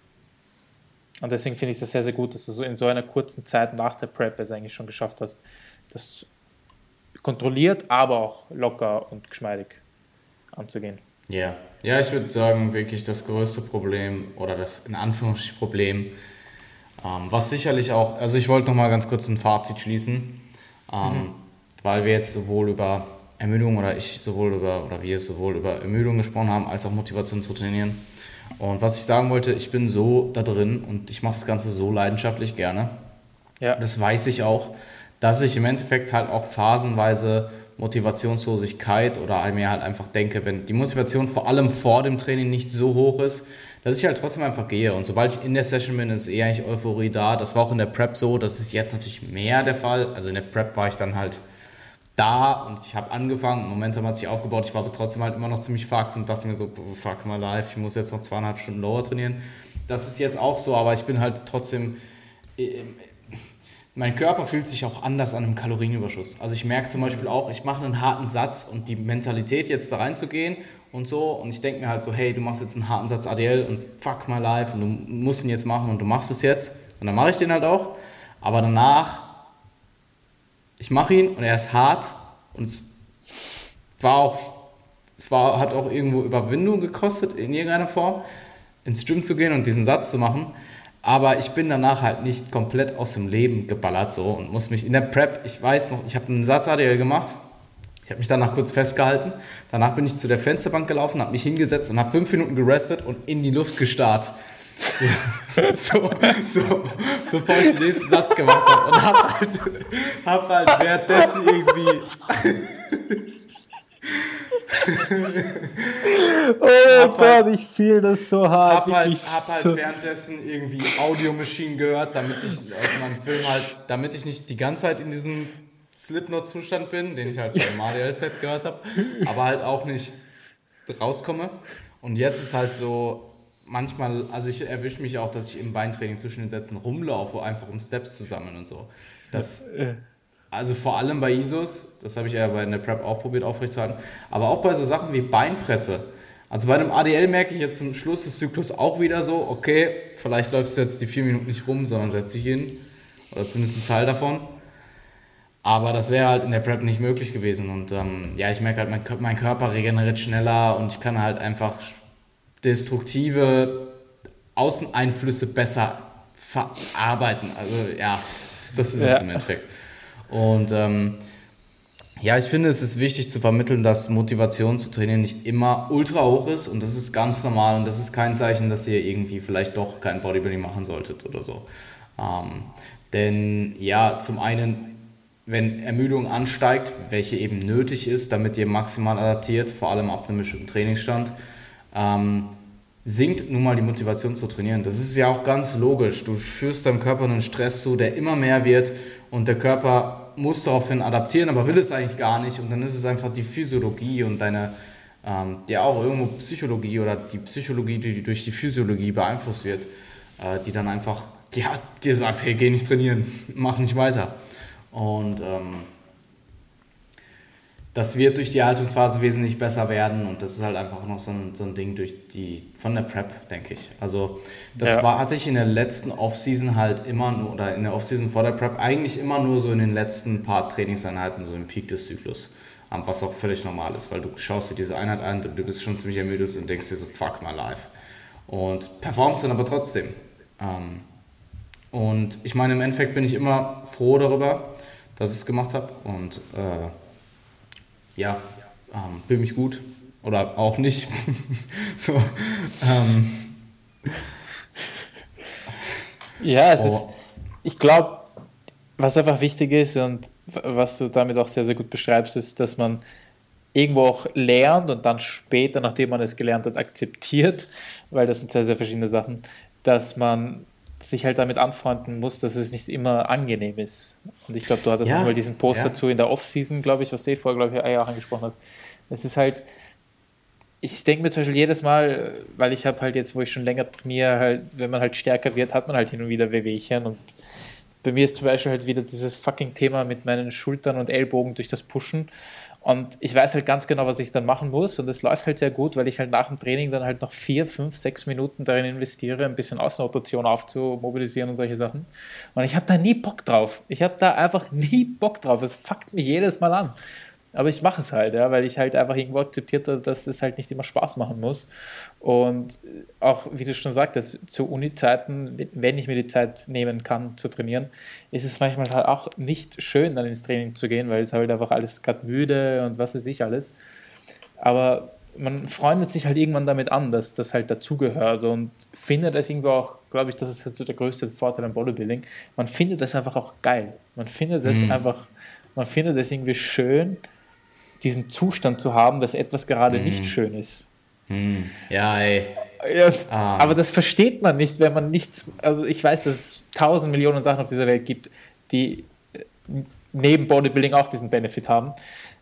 Und deswegen finde ich das sehr, sehr gut, dass du so in so einer kurzen Zeit nach der Prep es eigentlich schon geschafft hast, das kontrolliert, aber auch locker und geschmeidig anzugehen. Ja, ja, ich würde sagen, wirklich das größte Problem oder das in Anführungsstrichen Problem, ähm, was sicherlich auch, also ich wollte noch mal ganz kurz ein Fazit schließen, ähm, mhm. weil wir jetzt sowohl über Ermüdung oder ich sowohl über, oder wir sowohl über Ermüdung gesprochen haben, als auch Motivation zu trainieren. Und was ich sagen wollte, ich bin so da drin und ich mache das Ganze so leidenschaftlich gerne. Ja. Das weiß ich auch, dass ich im Endeffekt halt auch phasenweise Motivationslosigkeit oder mir halt einfach denke, wenn die Motivation vor allem vor dem Training nicht so hoch ist, dass ich halt trotzdem einfach gehe. Und sobald ich in der Session bin, ist eher eigentlich Euphorie da. Das war auch in der Prep so. Das ist jetzt natürlich mehr der Fall. Also in der Prep war ich dann halt da und ich habe angefangen, Momentum hat sich aufgebaut, ich war aber trotzdem halt immer noch ziemlich fucked und dachte mir so, fuck mal live, ich muss jetzt noch zweieinhalb Stunden lower trainieren. Das ist jetzt auch so, aber ich bin halt trotzdem, äh, mein Körper fühlt sich auch anders an einem Kalorienüberschuss. Also ich merke zum Beispiel auch, ich mache einen harten Satz und die Mentalität jetzt da reinzugehen und so und ich denke mir halt so, hey, du machst jetzt einen harten Satz ADL und fuck mal live und du musst ihn jetzt machen und du machst es jetzt und dann mache ich den halt auch, aber danach ich mache ihn und er ist hart und es war auch, es war, hat auch irgendwo Überwindung gekostet in irgendeiner Form, ins Gym zu gehen und diesen Satz zu machen. Aber ich bin danach halt nicht komplett aus dem Leben geballert so und muss mich in der Prep, ich weiß noch, ich habe einen Satz ADL gemacht. Ich habe mich danach kurz festgehalten. Danach bin ich zu der Fensterbank gelaufen, habe mich hingesetzt und habe fünf Minuten gerestet und in die Luft gestarrt. <laughs> so, so, bevor ich den nächsten Satz gemacht habe. Und hab halt, hab halt währenddessen irgendwie. <laughs> oh Gott, halt, ich fühle das so hart. Hab halt, hab halt so währenddessen irgendwie Audiomaschinen gehört, damit ich aus meinem Film halt, damit ich nicht die ganze Zeit in diesem Slipknot-Zustand bin, den ich halt beim ADL-Set gehört habe, aber halt auch nicht rauskomme. Und jetzt ist halt so, manchmal, also ich erwische mich auch, dass ich im Beintraining zwischen den Sätzen rumlaufe, einfach um Steps zu sammeln und so. Das, also vor allem bei ISOs, das habe ich ja bei der Prep auch probiert aufrechtzuerhalten, aber auch bei so Sachen wie Beinpresse. Also bei einem ADL merke ich jetzt zum Schluss des Zyklus auch wieder so, okay, vielleicht läufst du jetzt die vier Minuten nicht rum, sondern setzt dich hin. Oder zumindest ein Teil davon. Aber das wäre halt in der Prep nicht möglich gewesen. Und ähm, ja, ich merke halt, mein, mein Körper regeneriert schneller und ich kann halt einfach destruktive Außeneinflüsse besser verarbeiten. Also ja, das ist ja. es im Endeffekt. Und ähm, ja, ich finde, es ist wichtig zu vermitteln, dass Motivation zu trainieren nicht immer ultra hoch ist und das ist ganz normal und das ist kein Zeichen, dass ihr irgendwie vielleicht doch kein Bodybuilding machen solltet oder so. Ähm, denn ja, zum einen, wenn Ermüdung ansteigt, welche eben nötig ist, damit ihr maximal adaptiert, vor allem ab einem bestimmten Trainingsstand, ähm, sinkt nun mal die Motivation zu trainieren. Das ist ja auch ganz logisch. Du führst deinem Körper einen Stress zu, der immer mehr wird und der Körper muss daraufhin adaptieren, aber will es eigentlich gar nicht. Und dann ist es einfach die Physiologie und deine, ähm, ja auch irgendwo Psychologie oder die Psychologie, die durch die Physiologie beeinflusst wird, äh, die dann einfach, ja, dir sagt, hey, geh nicht trainieren, <laughs> mach nicht weiter. Und ähm, das wird durch die Haltungsphase wesentlich besser werden und das ist halt einfach noch so ein, so ein Ding durch die, von der Prep, denke ich. Also das ja. war, hatte ich in der letzten Offseason halt immer nur, oder in der Offseason vor der Prep eigentlich immer nur so in den letzten paar Trainingseinheiten, so im Peak des Zyklus. Was auch völlig normal ist, weil du schaust dir diese Einheit an, du bist schon ziemlich ermüdet und denkst dir so, fuck my life. Und performst dann aber trotzdem. Ähm, und ich meine, im Endeffekt bin ich immer froh darüber, dass ich es gemacht habe und äh, ja, ähm, fühle mich gut oder auch nicht. <laughs> so, ähm. Ja, es oh. ist, ich glaube, was einfach wichtig ist und was du damit auch sehr, sehr gut beschreibst, ist, dass man irgendwo auch lernt und dann später, nachdem man es gelernt hat, akzeptiert, weil das sind sehr, sehr verschiedene Sachen, dass man sich halt damit anfreunden muss, dass es nicht immer angenehm ist. Und ich glaube, du hattest ja, mal diesen Post ja. dazu in der Off-Season, glaube ich, was du eh vorher, glaube ich, auch angesprochen hast. Es ist halt, ich denke mir zum Beispiel jedes Mal, weil ich habe halt jetzt, wo ich schon länger trainiere, halt, wenn man halt stärker wird, hat man halt hin und wieder Wehwehchen und bei mir ist zum Beispiel halt wieder dieses fucking Thema mit meinen Schultern und Ellbogen durch das Pushen. Und ich weiß halt ganz genau, was ich dann machen muss. Und es läuft halt sehr gut, weil ich halt nach dem Training dann halt noch vier, fünf, sechs Minuten darin investiere, ein bisschen Außenrotation aufzumobilisieren und solche Sachen. Und ich habe da nie Bock drauf. Ich habe da einfach <laughs> nie Bock drauf. Es fuckt mich jedes Mal an. Aber ich mache es halt, ja, weil ich halt einfach irgendwo akzeptiert habe, dass es halt nicht immer Spaß machen muss. Und auch, wie du schon sagtest, zu Uni-Zeiten, wenn ich mir die Zeit nehmen kann zu trainieren, ist es manchmal halt auch nicht schön, dann ins Training zu gehen, weil es halt einfach alles gerade müde und was weiß ich alles. Aber man freundet sich halt irgendwann damit an, dass das halt dazugehört und findet es irgendwo auch, glaube ich, das ist halt so der größte Vorteil am Bodybuilding. Man findet es einfach auch geil. Man findet es mhm. einfach, man findet es irgendwie schön, diesen Zustand zu haben, dass etwas gerade mm. nicht mhm. schön ist. Mm. Ja, ey. Ja, ah. Aber das versteht man nicht, wenn man nichts. Also, ich weiß, dass es tausend Millionen Sachen auf dieser Welt gibt, die äh, neben Bodybuilding auch diesen Benefit haben.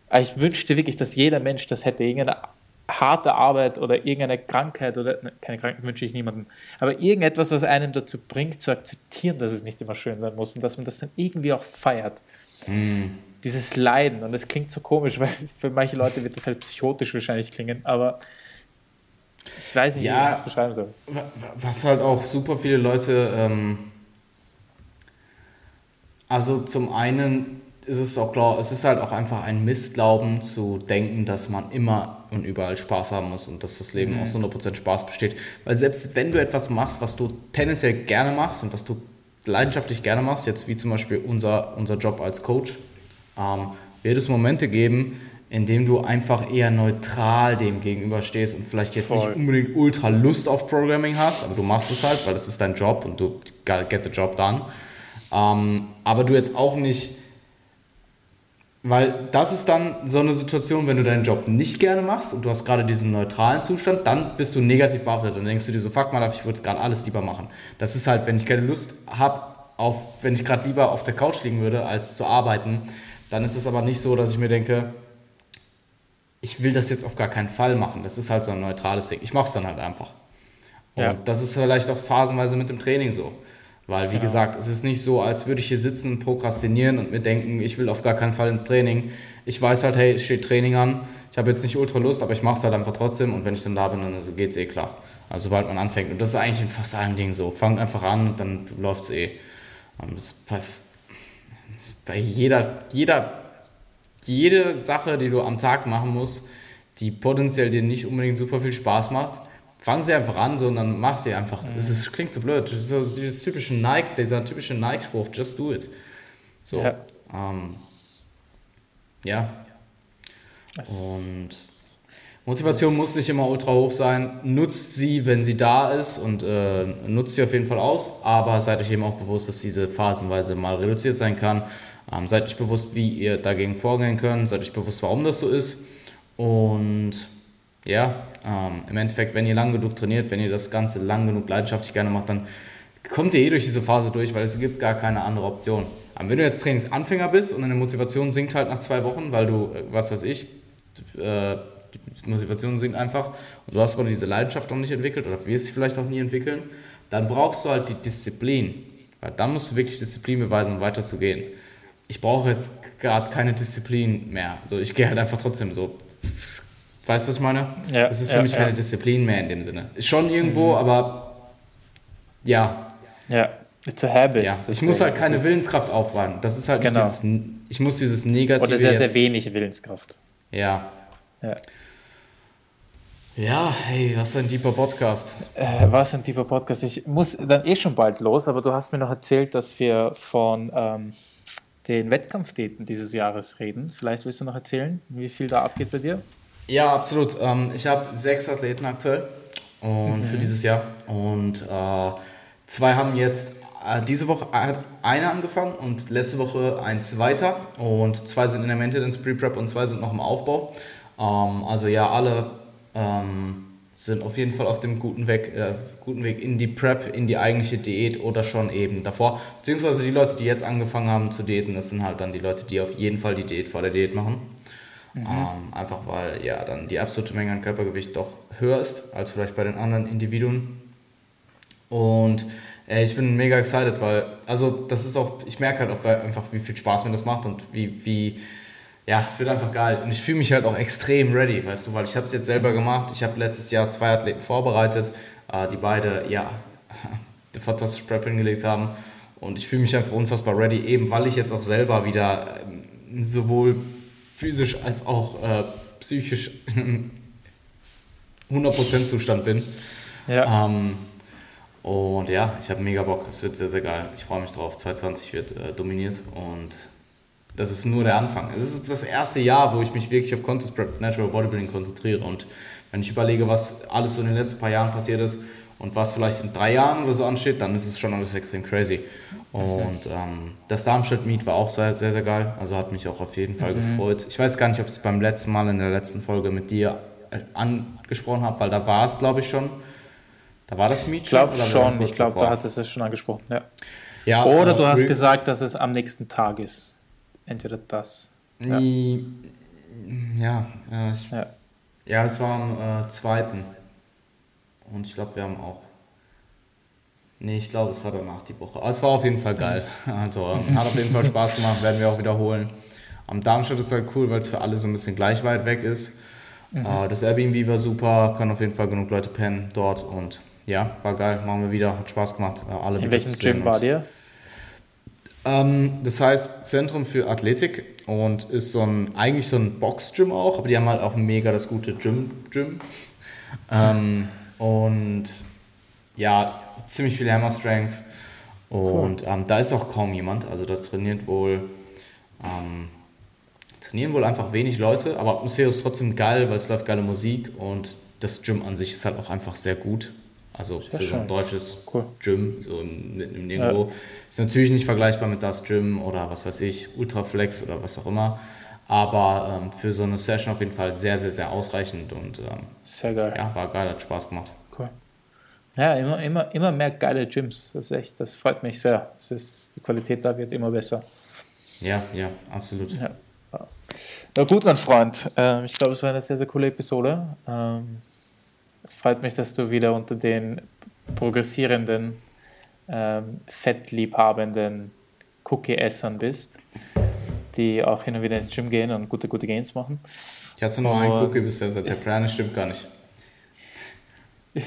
Aber ich wünschte wirklich, dass jeder Mensch das hätte. Irgendeine harte Arbeit oder irgendeine Krankheit oder ne, keine Krankheit wünsche ich niemandem, aber irgendetwas, was einen dazu bringt, zu akzeptieren, dass es nicht immer schön sein muss und dass man das dann irgendwie auch feiert. Mm dieses Leiden. Und das klingt so komisch, <laughs> weil für manche Leute wird das halt psychotisch wahrscheinlich klingen, aber ich weiß nicht, ja, wie ich das beschreiben soll. Was halt auch super viele Leute, ähm, also zum einen ist es auch klar, es ist halt auch einfach ein Missglauben zu denken, dass man immer und überall Spaß haben muss und dass das Leben mhm. aus 100% Spaß besteht. Weil selbst wenn du etwas machst, was du tendenziell gerne machst und was du leidenschaftlich gerne machst, jetzt wie zum Beispiel unser, unser Job als Coach, ähm, wird es Momente geben, in denen du einfach eher neutral dem gegenüberstehst und vielleicht jetzt Voll. nicht unbedingt ultra Lust auf Programming hast, aber du machst es halt, weil das ist dein Job und du get the job done. Ähm, aber du jetzt auch nicht, weil das ist dann so eine Situation, wenn du deinen Job nicht gerne machst und du hast gerade diesen neutralen Zustand, dann bist du negativ behaftet. Dann denkst du dir so, fuck mal, ich würde gerade alles lieber machen. Das ist halt, wenn ich keine Lust habe, auf, wenn ich gerade lieber auf der Couch liegen würde, als zu arbeiten, dann ist es aber nicht so, dass ich mir denke, ich will das jetzt auf gar keinen Fall machen. Das ist halt so ein neutrales Ding. Ich mache es dann halt einfach. Und ja. das ist vielleicht auch phasenweise mit dem Training so. Weil, wie genau. gesagt, es ist nicht so, als würde ich hier sitzen, prokrastinieren und mir denken, ich will auf gar keinen Fall ins Training. Ich weiß halt, hey, es steht Training an. Ich habe jetzt nicht ultra Lust, aber ich mache es halt einfach trotzdem. Und wenn ich dann da bin, dann geht es eh klar. Also sobald man anfängt. Und das ist eigentlich in fast allen Dingen so. Fangt einfach an und dann läuft es eh. Das bei jeder, jeder, jede Sache, die du am Tag machen musst, die potenziell dir nicht unbedingt super viel Spaß macht, fang sie einfach an, sondern mach sie einfach. Mhm. Es ist, klingt so blöd. So, dieses typische Nike, dieser typische Nike-Spruch, just do it. So. Ja. Ähm, ja. Und Motivation muss nicht immer ultra hoch sein. Nutzt sie, wenn sie da ist und äh, nutzt sie auf jeden Fall aus, aber seid euch eben auch bewusst, dass diese phasenweise mal reduziert sein kann. Ähm, seid euch bewusst, wie ihr dagegen vorgehen könnt, seid euch bewusst, warum das so ist. Und ja, ähm, im Endeffekt, wenn ihr lang genug trainiert, wenn ihr das Ganze lang genug leidenschaftlich gerne macht, dann kommt ihr eh durch diese Phase durch, weil es gibt gar keine andere Option. Aber wenn du jetzt Trainingsanfänger bist und deine Motivation sinkt halt nach zwei Wochen, weil du, äh, was weiß ich, äh, die Motivation sinkt einfach und du hast aber diese Leidenschaft noch nicht entwickelt oder wirst sie vielleicht auch nie entwickeln, dann brauchst du halt die Disziplin. Weil dann musst du wirklich Disziplin beweisen, um weiterzugehen. Ich brauche jetzt gerade keine Disziplin mehr. Also ich gehe halt einfach trotzdem so. Weißt du, was ich meine? Ja, es ist für ja, mich ja. keine Disziplin mehr in dem Sinne. Ist schon irgendwo, mhm. aber ja. Ja, it's a habit. Ja. Ich muss halt keine Willenskraft aufbauen. Das ist halt genau. nicht dieses, ich muss dieses negative Oder sehr, sehr wenig Willenskraft. Ja. Ja. Ja, hey, was ist ein deeper Podcast? Äh, was ein deeper Podcast? Ich muss dann eh schon bald los, aber du hast mir noch erzählt, dass wir von ähm, den Wettkampfdaten dieses Jahres reden. Vielleicht willst du noch erzählen, wie viel da abgeht bei dir? Ja, absolut. Ähm, ich habe sechs Athleten aktuell und mhm. für dieses Jahr und äh, zwei haben jetzt äh, diese Woche hat einer angefangen und letzte Woche ein zweiter und zwei sind in der Maintenance Pre-Prep und zwei sind noch im Aufbau. Ähm, also ja, alle ähm, sind auf jeden Fall auf dem guten Weg, äh, guten Weg in die Prep, in die eigentliche Diät oder schon eben davor. Beziehungsweise die Leute, die jetzt angefangen haben zu diäten, das sind halt dann die Leute, die auf jeden Fall die Diät vor der Diät machen. Mhm. Ähm, einfach weil ja dann die absolute Menge an Körpergewicht doch höher ist als vielleicht bei den anderen Individuen. Und äh, ich bin mega excited, weil, also das ist auch, ich merke halt auch einfach, wie viel Spaß mir das macht und wie, wie ja, es wird einfach geil. Und ich fühle mich halt auch extrem ready, weißt du, weil ich habe es jetzt selber gemacht. Ich habe letztes Jahr zwei Athleten vorbereitet, äh, die beide, ja, <laughs> fantastisch Prep hingelegt haben. Und ich fühle mich einfach unfassbar ready, eben weil ich jetzt auch selber wieder ähm, sowohl physisch als auch äh, psychisch im 100% Zustand bin. Ja. Ähm, und ja, ich habe mega Bock. Es wird sehr, sehr geil. Ich freue mich drauf. 2020 wird äh, dominiert und das ist nur der Anfang. Es ist das erste Jahr, wo ich mich wirklich auf Contest Prep Natural Bodybuilding konzentriere. Und wenn ich überlege, was alles so in den letzten paar Jahren passiert ist und was vielleicht in drei Jahren oder so ansteht, dann ist es schon alles extrem crazy. Und ähm, das Darmstadt-Meet war auch sehr, sehr, sehr geil. Also hat mich auch auf jeden Fall mhm. gefreut. Ich weiß gar nicht, ob ich es beim letzten Mal in der letzten Folge mit dir äh, angesprochen habe, weil da war es, glaube ich, schon. Da war das Meet Ich glaube schon. Ich glaube, da hat es schon angesprochen. Ja. ja oder du hast gesagt, dass es am nächsten Tag ist entweder das. Ja, ja, ja, ich, ja. ja es war am äh, zweiten. Und ich glaube, wir haben auch. Nee, ich glaube, es war danach die Woche. Aber es war auf jeden Fall geil. <laughs> Also ähm, hat auf jeden Fall Spaß gemacht, werden wir auch wiederholen. Am Darmstadt ist halt cool, weil es für alle so ein bisschen gleich weit weg ist. Mhm. Äh, das Airbnb war super, kann auf jeden Fall genug Leute pennen dort und ja, war geil, machen wir wieder, hat Spaß gemacht. Äh, alle In welchem Gym war dir? Ähm, das heißt Zentrum für Athletik und ist so ein, eigentlich so ein Box-Gym auch, aber die haben halt auch mega das gute Gym-Gym. Ähm, und ja, ziemlich viel Hammer Strength. Und cool. ähm, da ist auch kaum jemand. Also da trainiert wohl, ähm, trainieren wohl einfach wenig Leute, aber Atmosphäre ist trotzdem geil, weil es läuft geile Musik und das Gym an sich ist halt auch einfach sehr gut. Also Sehr für schön. so ein deutsches cool. Gym, so mitten im Nirgendwo. Ja. Ist natürlich nicht vergleichbar mit das Gym oder was weiß ich, Ultraflex oder was auch immer. Aber ähm, für so eine Session auf jeden Fall sehr, sehr, sehr ausreichend und ähm, sehr geil. Ja, war geil, hat Spaß gemacht. Cool. Ja, immer, immer, immer mehr geile Gyms. Das ist echt, das freut mich sehr. Das ist, die Qualität da wird immer besser. Ja, ja, absolut. Ja. Na gut, mein Freund. Ähm, ich glaube, es war eine sehr, sehr coole Episode. Ähm, es freut mich, dass du wieder unter den progressierenden, ähm, fettliebhabenden Cookie-Essern bist, die auch hin und wieder ins Gym gehen und gute, gute Gains machen. Ich hatte nur einen Cookie bisher, der Plan stimmt gar nicht. <laughs>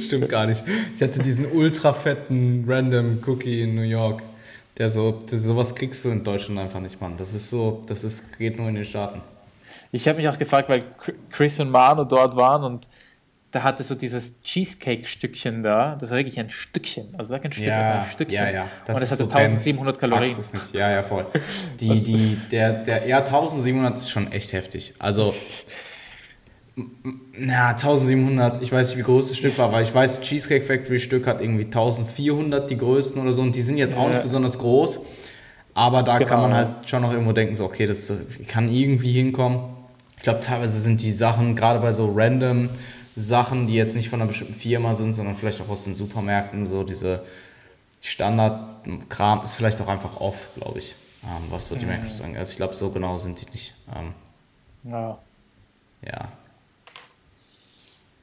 stimmt gar nicht. Ich hatte diesen ultra fetten random Cookie in New York. Der so, der, sowas kriegst du in Deutschland einfach nicht, Mann. Das ist so, das ist, geht nur in den Staaten. Ich habe mich auch gefragt, weil Chris und Manu dort waren und da hatte so dieses Cheesecake-Stückchen da, das war wirklich ein Stückchen, also sag ein Stück, ja, ein Stückchen. Ja, ja. Das und es hatte so 1700 Kalorien. Es nicht. Ja, ja, voll. Die, die, der, der, ja, 1700 ist schon echt heftig. Also, na, 1700, ich weiß nicht, wie groß das Stück war, aber ich weiß, Cheesecake Factory Stück hat irgendwie 1400 die größten oder so und die sind jetzt auch ja. nicht besonders groß. Aber da genau. kann man halt schon noch irgendwo denken, so, okay, das kann irgendwie hinkommen. Ich glaube, teilweise sind die Sachen, gerade bei so random Sachen, die jetzt nicht von einer bestimmten Firma sind, sondern vielleicht auch aus den Supermärkten, so diese Standardkram ist vielleicht auch einfach off, glaube ich, ähm, was so die mhm. Macros angeht. Also ich glaube, so genau sind die nicht. Ähm, ja. Ja.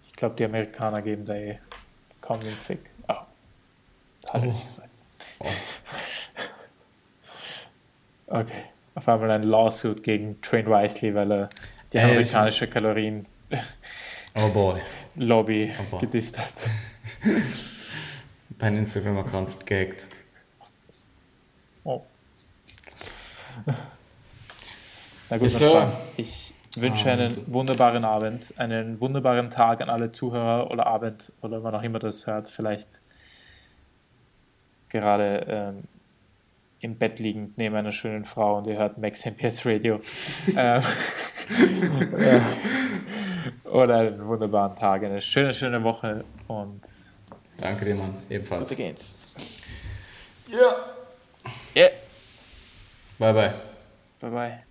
Ich glaube, die Amerikaner geben da eh kaum den Fick. Oh. Hat oh. ich gesagt. Oh. <laughs> okay. Auf einmal ein Lawsuit gegen Train Wisely, weil er die äh, amerikanische Kalorien oh boy. Lobby oh boy. gedisst hat. Dein Instagram-Account wird gehackt. Oh. Na gut, so. ich wünsche einen wunderbaren Abend, einen wunderbaren Tag an alle Zuhörer oder Abend oder wann auch immer das hört. Vielleicht gerade ähm, im Bett liegend neben einer schönen Frau und ihr hört Max MPS Radio. <laughs> ähm, oder einen wunderbaren Tag, eine schöne, schöne Woche und danke dir, Mann. Ebenfalls. Gute Gains. Ja. Yeah. Yeah. Bye, bye. Bye, bye.